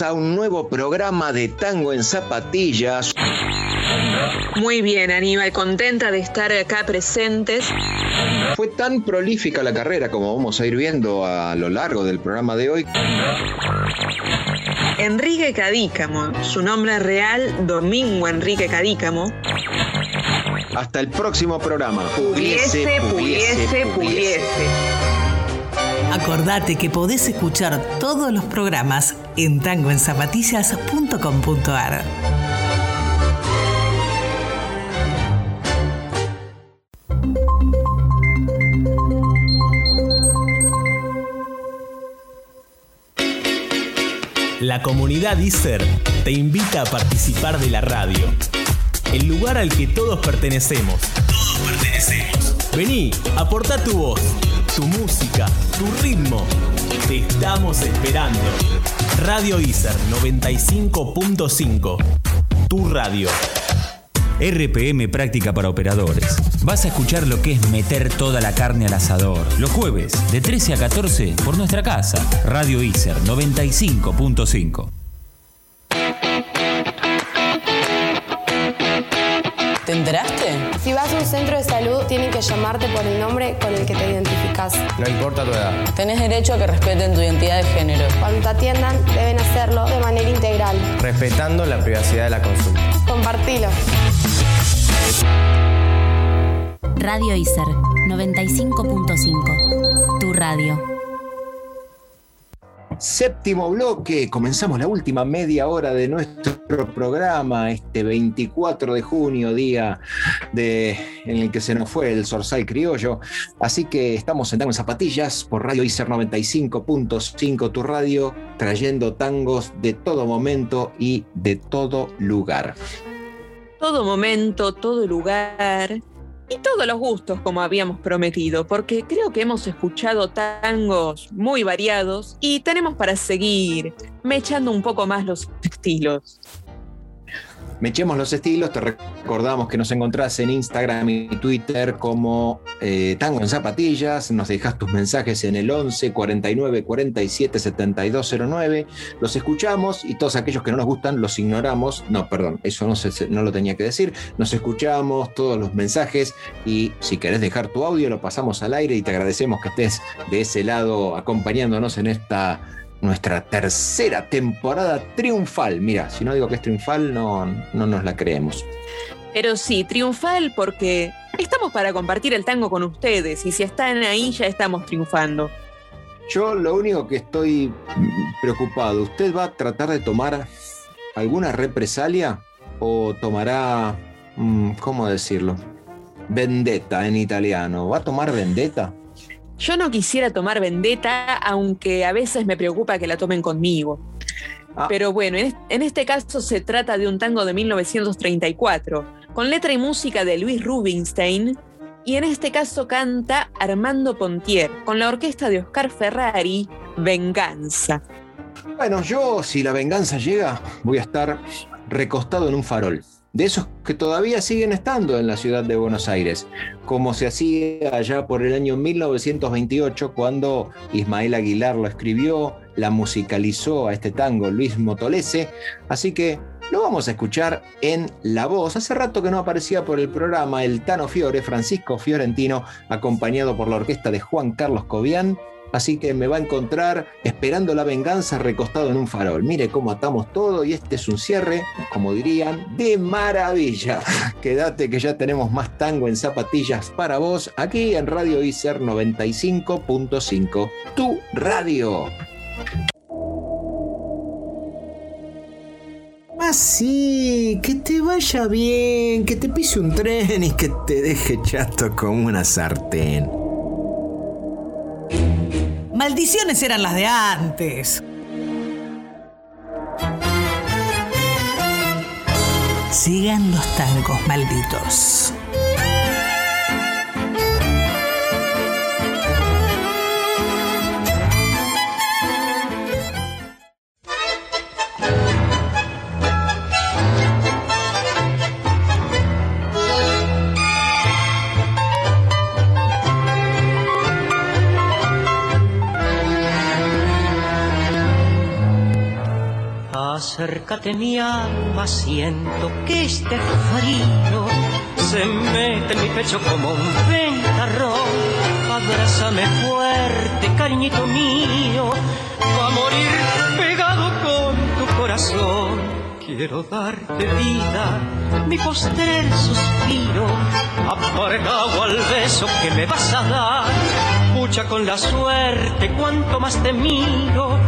Bienvenidos a un nuevo programa de Tango en Zapatillas. Muy bien, Aníbal, contenta de estar acá presentes. Fue tan prolífica la carrera como vamos a ir viendo a lo largo del programa de hoy. Enrique Cadícamo, su nombre real, Domingo Enrique Cadícamo. Hasta el próximo programa. Pudiese, pudiese, pudiese. Acordate que podés escuchar todos los programas en tangoenzapatillas.com.ar. La comunidad ISER te invita a participar de la radio. El lugar al que todos pertenecemos. Todos pertenecemos. Vení, aporta tu voz, tu música, tu ritmo. Te estamos esperando. Radio ISER 95.5. Tu radio. RPM Práctica para Operadores. Vas a escuchar lo que es meter toda la carne al asador. Los jueves, de 13 a 14, por nuestra casa. Radio ISER 95.5. ¿Te enteraste? Si vas a un centro de salud, llamarte por el nombre con el que te identificas. No importa tu edad. Tenés derecho a que respeten tu identidad de género. Cuando te atiendan, deben hacerlo de manera integral. Respetando la privacidad de la consulta. Compartilo. Radio ICER 95.5. Tu radio. Séptimo bloque, comenzamos la última media hora de nuestro programa, este 24 de junio, día de, en el que se nos fue el Sorsal Criollo. Así que estamos sentados en zapatillas por Radio ICER 95.5, tu radio, trayendo tangos de todo momento y de todo lugar. Todo momento, todo lugar y todos los gustos como habíamos prometido, porque creo que hemos escuchado tangos muy variados y tenemos para seguir mechando un poco más los estilos. Mechemos los estilos, te recordamos que nos encontrás en Instagram y Twitter como eh, Tango en Zapatillas, nos dejas tus mensajes en el 11 49 47 7209, los escuchamos y todos aquellos que no nos gustan los ignoramos, no, perdón, eso no, no lo tenía que decir, nos escuchamos todos los mensajes y si querés dejar tu audio lo pasamos al aire y te agradecemos que estés de ese lado acompañándonos en esta nuestra tercera temporada triunfal. Mira, si no digo que es triunfal, no, no nos la creemos. Pero sí, triunfal porque estamos para compartir el tango con ustedes y si están ahí ya estamos triunfando. Yo lo único que estoy preocupado, ¿usted va a tratar de tomar alguna represalia o tomará, mm, ¿cómo decirlo? Vendetta en italiano. ¿Va a tomar vendetta? Yo no quisiera tomar vendetta, aunque a veces me preocupa que la tomen conmigo. Ah. Pero bueno, en, en este caso se trata de un tango de 1934, con letra y música de Luis Rubinstein, y en este caso canta Armando Pontier, con la orquesta de Oscar Ferrari, Venganza. Bueno, yo si la venganza llega, voy a estar recostado en un farol. De esos que todavía siguen estando en la ciudad de Buenos Aires, como se hacía allá por el año 1928 cuando Ismael Aguilar lo escribió, la musicalizó a este tango Luis Motolese, así que lo vamos a escuchar en la voz. Hace rato que no aparecía por el programa el Tano Fiore, Francisco Fiorentino, acompañado por la orquesta de Juan Carlos Cobian, Así que me va a encontrar esperando la venganza recostado en un farol. Mire cómo atamos todo y este es un cierre, como dirían, de maravilla. Quédate que ya tenemos más tango en zapatillas para vos aquí en Radio ICER 95.5. Tu radio. Así, que te vaya bien, que te pise un tren y que te deje chato como una sartén. Maldiciones eran las de antes. Sigan los tangos malditos. Acércate mi alma, siento que este frío se mete en mi pecho como un ventarrón. Abrázame fuerte, cariñito mío, va a morir pegado con tu corazón. Quiero darte vida, mi postrer suspiro, apartado al beso que me vas a dar. Pucha con la suerte, cuanto más te miro,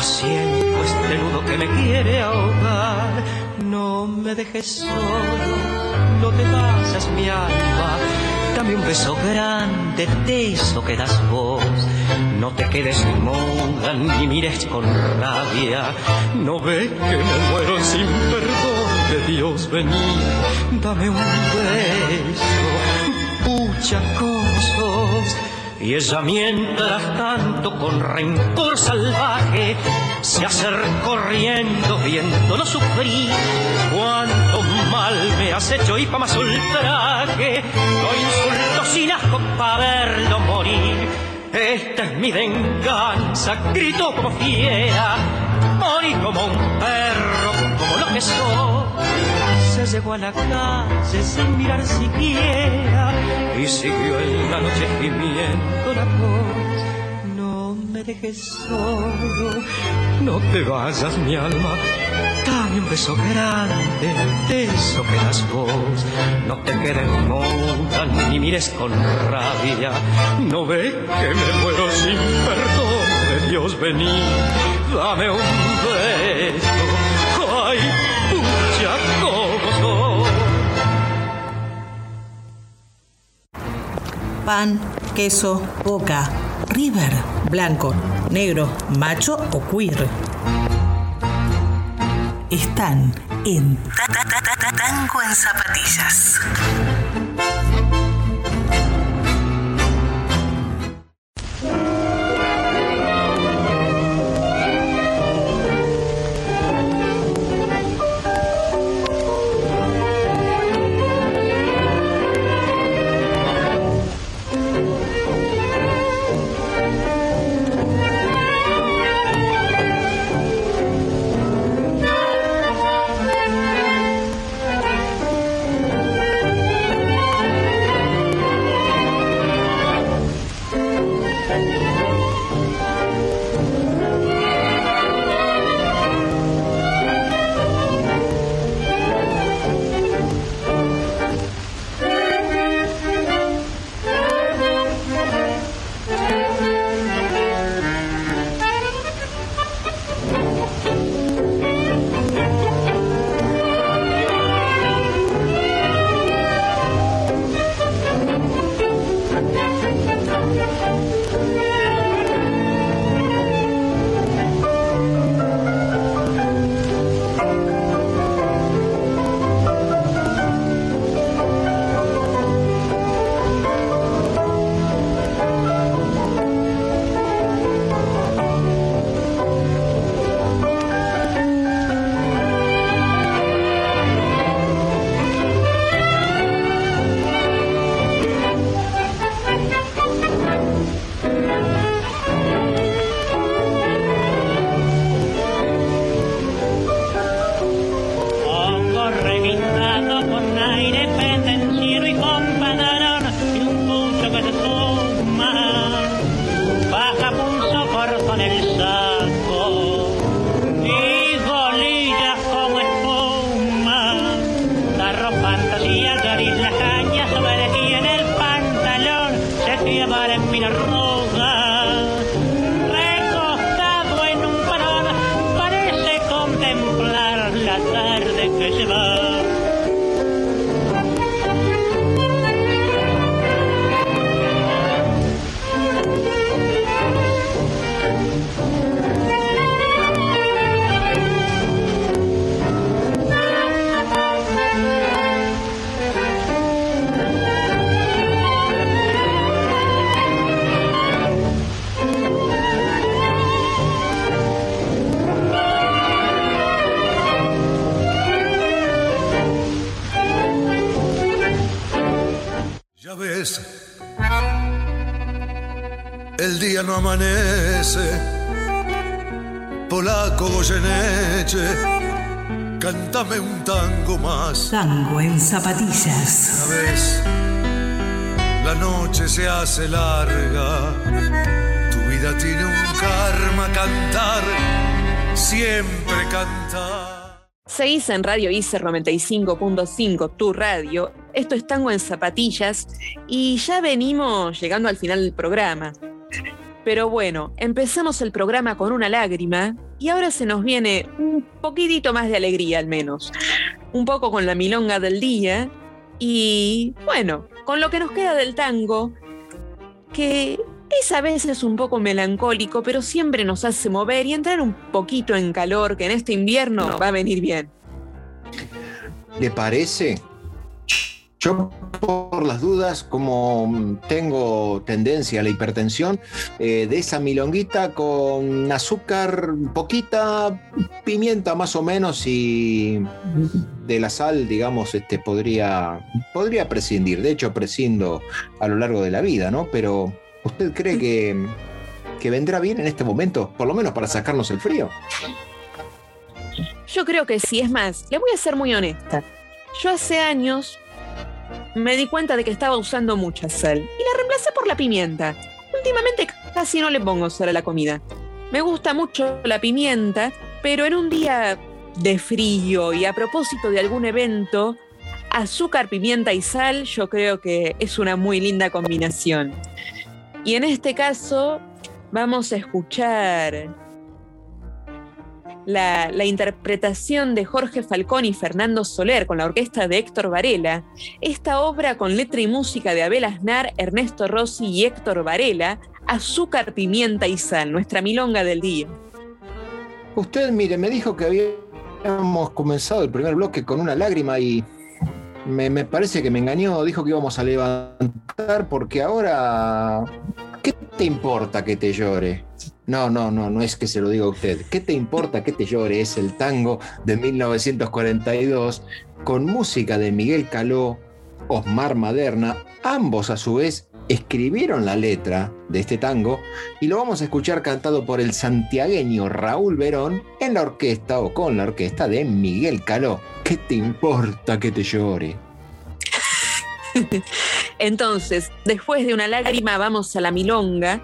siento este nudo que me quiere ahogar. No me dejes solo, no te vayas mi alma. Dame un beso grande de eso que das vos. No te quedes muda ni mires con rabia. No ve que me muero sin perdón de Dios venir. Dame un beso, pucha cosas. Y ella mientras tanto con rencor salvaje se acercó corriendo viéndolo sufrir. Cuánto mal me has hecho y pa' más ultraje, lo insulto sin asco para verlo morir. Esta es mi venganza, gritó como fiera, morí como un perro, como lo que soy. Se llegó a la calle sin mirar siquiera y siguió en la noche gimiendo la voz. No me dejes solo, no te vayas mi alma, dame un beso grande, de eso que das vos. No te quedes muda ni mires con rabia, no ve que me muero sin perdón de Dios vení, dame un beso, Pan, queso, boca, river, blanco, negro, macho o queer. Están en Ta- Ta- Ta- Ta- Tango en Zapatillas. Amanece. Polaco Goyeneche, cántame un tango más. Tango en zapatillas. Ya ves, la noche se hace larga. Tu vida tiene un karma cantar, siempre cantar. Seguís en Radio ICER 95.5, tu radio. Esto es Tango en Zapatillas y ya venimos llegando al final del programa. Pero bueno, empezamos el programa con una lágrima y ahora se nos viene un poquitito más de alegría al menos. Un poco con la milonga del día y bueno, con lo que nos queda del tango, que es a veces un poco melancólico, pero siempre nos hace mover y entrar un poquito en calor, que en este invierno va a venir bien. ¿Le parece? Yo, por las dudas, como tengo tendencia a la hipertensión, eh, de esa milonguita con azúcar poquita, pimienta más o menos y de la sal, digamos, este, podría, podría prescindir. De hecho, prescindo a lo largo de la vida, ¿no? Pero, ¿usted cree que, que vendrá bien en este momento? Por lo menos para sacarnos el frío. Yo creo que sí, es más, le voy a ser muy honesta. Yo hace años me di cuenta de que estaba usando mucha sal y la reemplacé por la pimienta. Últimamente casi no le pongo sal a la comida. Me gusta mucho la pimienta, pero en un día de frío y a propósito de algún evento, azúcar, pimienta y sal yo creo que es una muy linda combinación. Y en este caso vamos a escuchar la, interpretación de Jorge Falcón y Fernando Soler con la orquesta de Héctor Varela, esta obra con letra y música de Abel Aznar, Ernesto Rossi y Héctor Varela, Azúcar, Pimienta y Sal, nuestra milonga del día. Usted, mire, me dijo que habíamos comenzado el primer bloque con una lágrima y me, me parece que me engañó, dijo que íbamos a levantar porque ahora... ¿Qué te importa que te llore? No, no, no, no es que se lo diga a usted. ¿Qué te importa que te llore? Es el tango de 1942 con música de Miguel Caló, Osmar Maderna, ambos a su vez escribieron la letra de este tango y lo vamos a escuchar cantado por el santiagueño Raúl Verón en la orquesta o con la orquesta de Miguel Caló. ¿Qué te importa que te llore? Entonces, después de una lágrima vamos a la milonga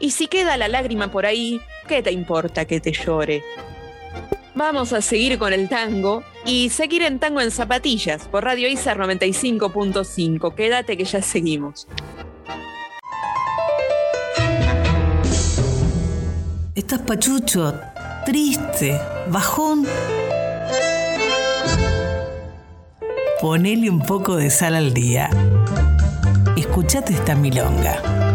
y si queda la lágrima por ahí, ¿qué te importa que te llore? Vamos a seguir con el tango y seguir en tango en zapatillas por Radio ISAR 95.5. Quédate que ya seguimos. Estás pachucho, triste, bajón. Ponele un poco de sal al día. Escuchate esta milonga.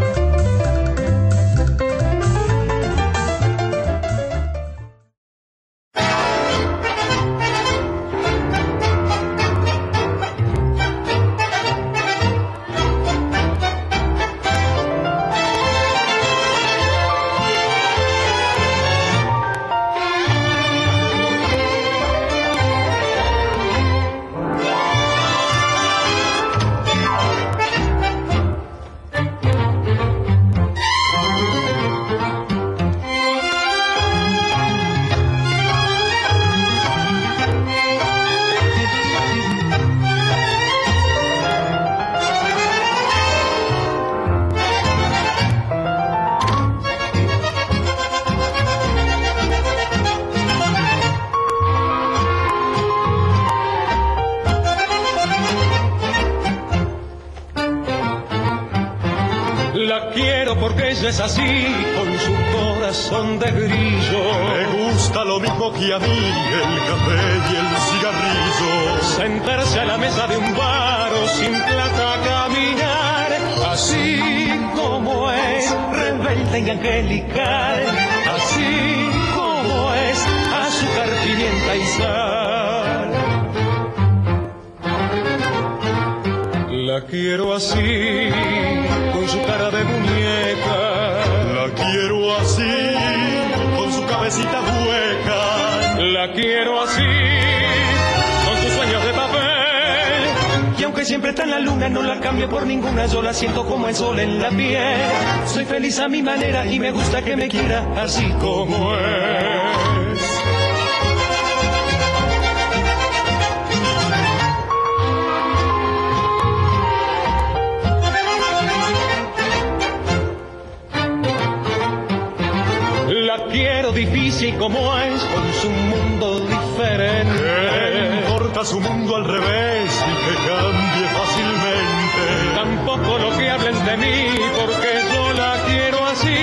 ¿Qué importa su mundo al revés y que cambie fácilmente? Tampoco lo que hablen de mí, porque yo la quiero así,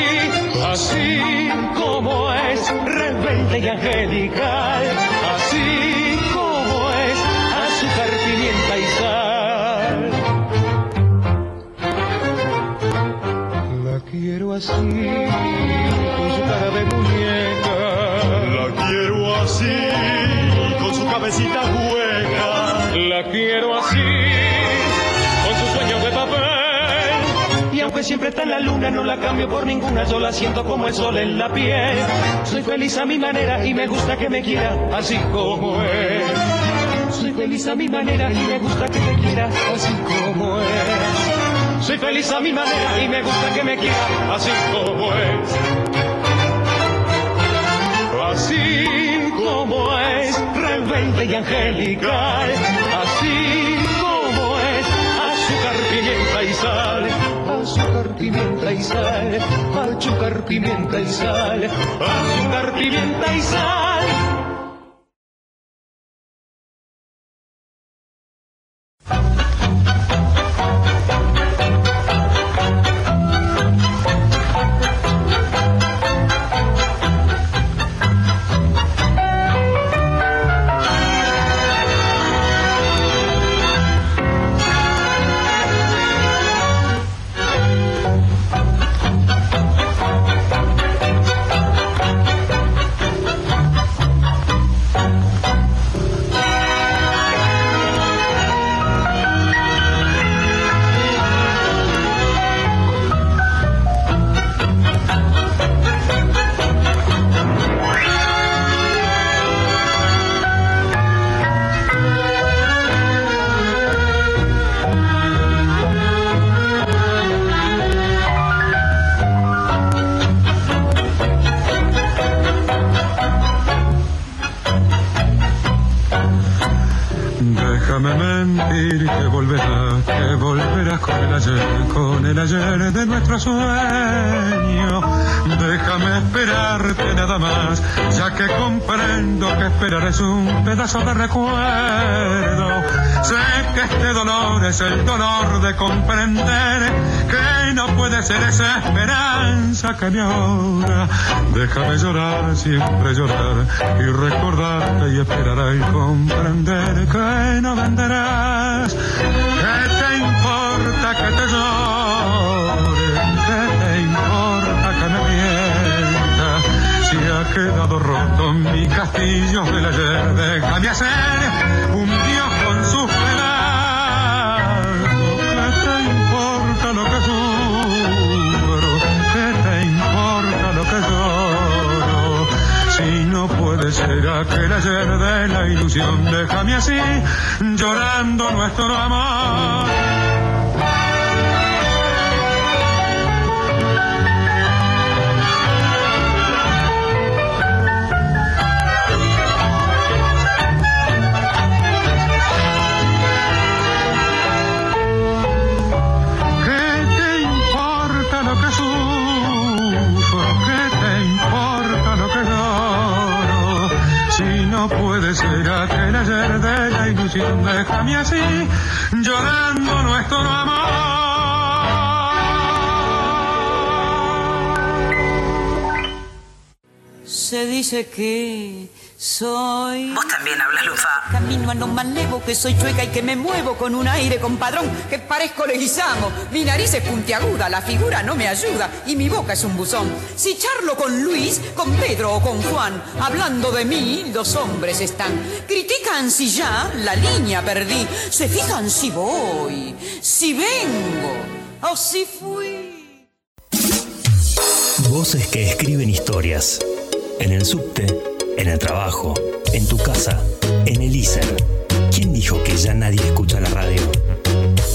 así como es, rebelde y angelical, así como es, azúcar, pimienta y sal. La quiero así, con su cara de muñeca. La quiero así, con su cabecita hueca. Quiero así, con sus sueños de papel. Y aunque siempre está en la luna, no la cambio por ninguna. Yo la siento como el sol en la piel. Soy feliz a mi manera y me gusta que me quiera así como es. Soy feliz a mi manera y me gusta que me quiera así como es. Soy feliz a mi manera y me gusta que me quiera así como es. Así como es, rebelde y angelical, así como es. Azúcar, pimienta y sal, azúcar, pimienta y sal, azúcar, pimienta y sal, azúcar, pimienta y sal. Es un pedazo de recuerdo. Sé que este dolor es el dolor de comprender que no puede ser esa esperanza que me ahora. Déjame llorar, siempre llorar y recordarte y esperar y comprender que no venderás. Quedado roto mi castillo del ayer, déjame hacer un dios con sus pedazos. ¿Qué te importa lo que sufro? ¿Qué te importa lo que lloro? Si no puede ser aquel ayer de la ilusión, déjame así, llorando nuestro amor. Ayer de la ilusión, déjame así, llorando nuestro amor. Se dice que soy. Vos también hablas, Lufa. Camino a malevo, que soy chueca y que me muevo con un aire compadrón, que parezco leguizamo. Mi nariz es puntiaguda, la figura no me ayuda y mi boca es un buzón. Si charlo con Luis, con Pedro o con Juan, hablando de mí, los hombres están. Critican si ya la línea perdí, se fijan si voy, si vengo o si fui. Voces que escriben historias. En el subte, en el trabajo, en tu casa, en el ISER. ¿Quién dijo que ya nadie escucha la radio?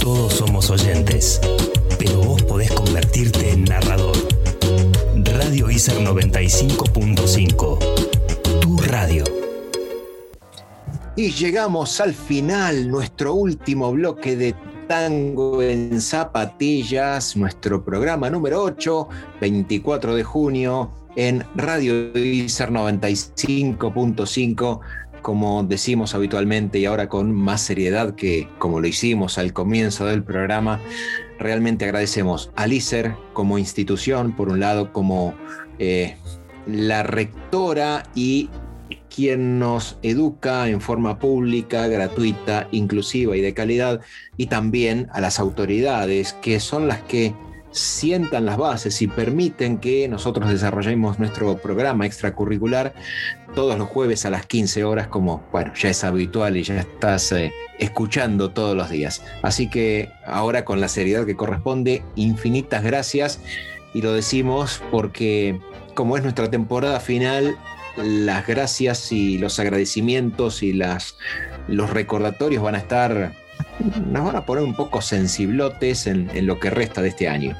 Todos somos oyentes, pero vos podés convertirte en narrador. Radio ISER 95.5. Tu radio. Y llegamos al final, nuestro último bloque de Tango en Zapatillas, nuestro programa número 8, 24 de junio, en Radio ISER 95.5, como decimos habitualmente y ahora con más seriedad que como lo hicimos al comienzo del programa. Realmente agradecemos al ISER como institución, por un lado, como eh, la rectora y quien nos educa en forma pública, gratuita, inclusiva y de calidad, y también a las autoridades, que son las que sientan las bases y permiten que nosotros desarrollemos nuestro programa extracurricular todos los jueves a las 15 horas, como bueno, ya es habitual y ya estás eh, escuchando todos los días. Así que ahora con la seriedad que corresponde, infinitas gracias y lo decimos porque como es nuestra temporada final, las gracias y los agradecimientos y las, los recordatorios van a estar, nos van a poner un poco sensiblotes en, en lo que resta de este año.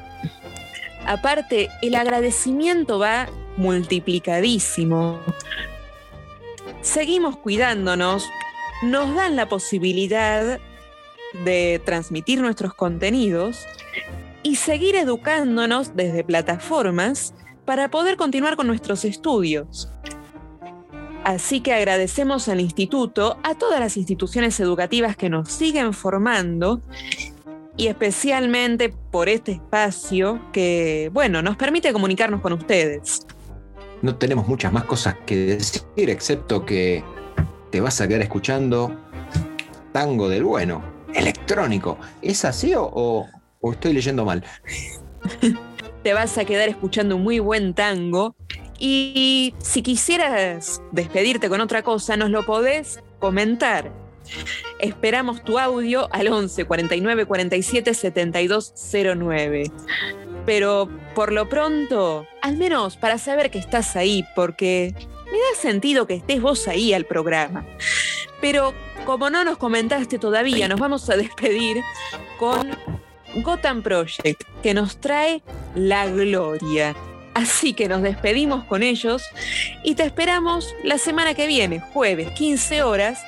Aparte, el agradecimiento va multiplicadísimo. seguimos cuidándonos, nos dan la posibilidad de transmitir nuestros contenidos y seguir educándonos desde plataformas para poder continuar con nuestros estudios. Así que agradecemos al instituto, a todas las instituciones educativas que nos siguen formando y especialmente por este espacio que, bueno, nos permite comunicarnos con ustedes. No tenemos muchas más cosas que decir, excepto que te vas a quedar escuchando tango del bueno, electrónico. ¿Es así o, o- o estoy leyendo mal? te vas a quedar escuchando un muy buen tango. Y si quisieras despedirte con otra cosa, nos lo podés comentar. Esperamos tu audio al 11 49 47 72 09. Pero por lo pronto, al menos para saber que estás ahí, porque me da sentido que estés vos ahí al programa. Pero como no nos comentaste todavía, nos vamos a despedir con Gotham Project, que nos trae la gloria. Así que nos despedimos con ellos y te esperamos la semana que viene, jueves, 15 horas,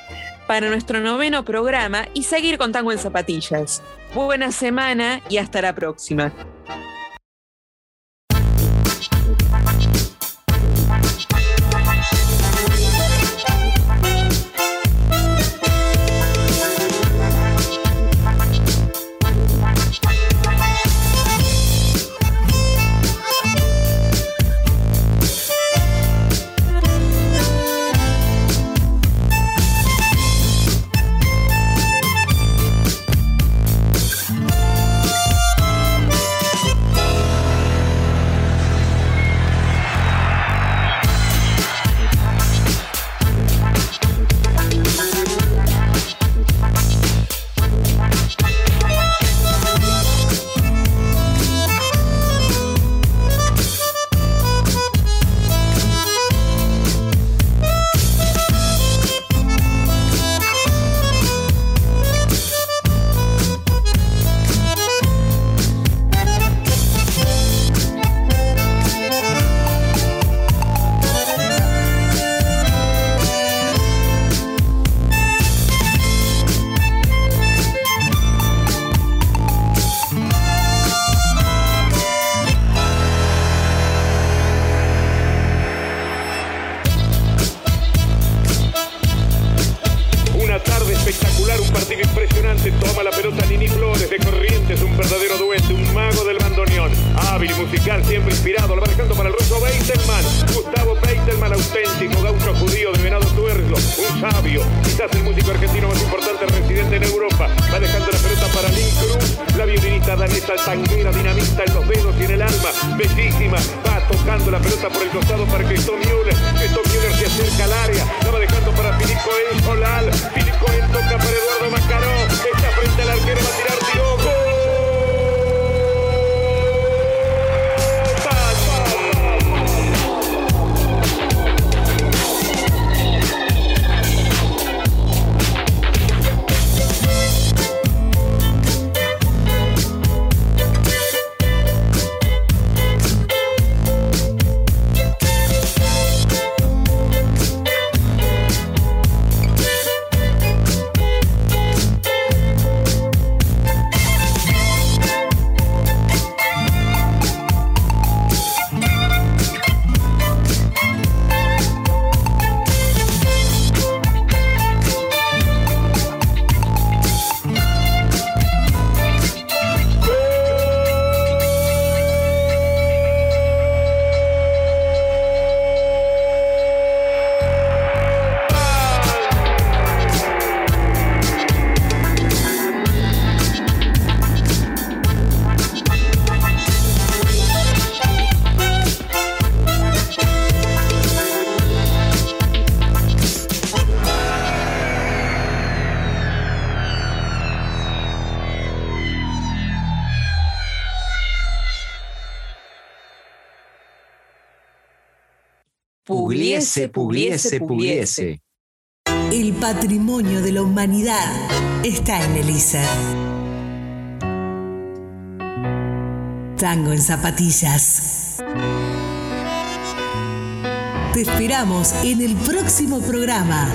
para nuestro noveno programa y seguir con Tango en Zapatillas. Buena semana y hasta la próxima. Pugliese, pugliese, pugliese. El patrimonio de la humanidad está en el ISER. Tango en zapatillas. Te esperamos en el próximo programa.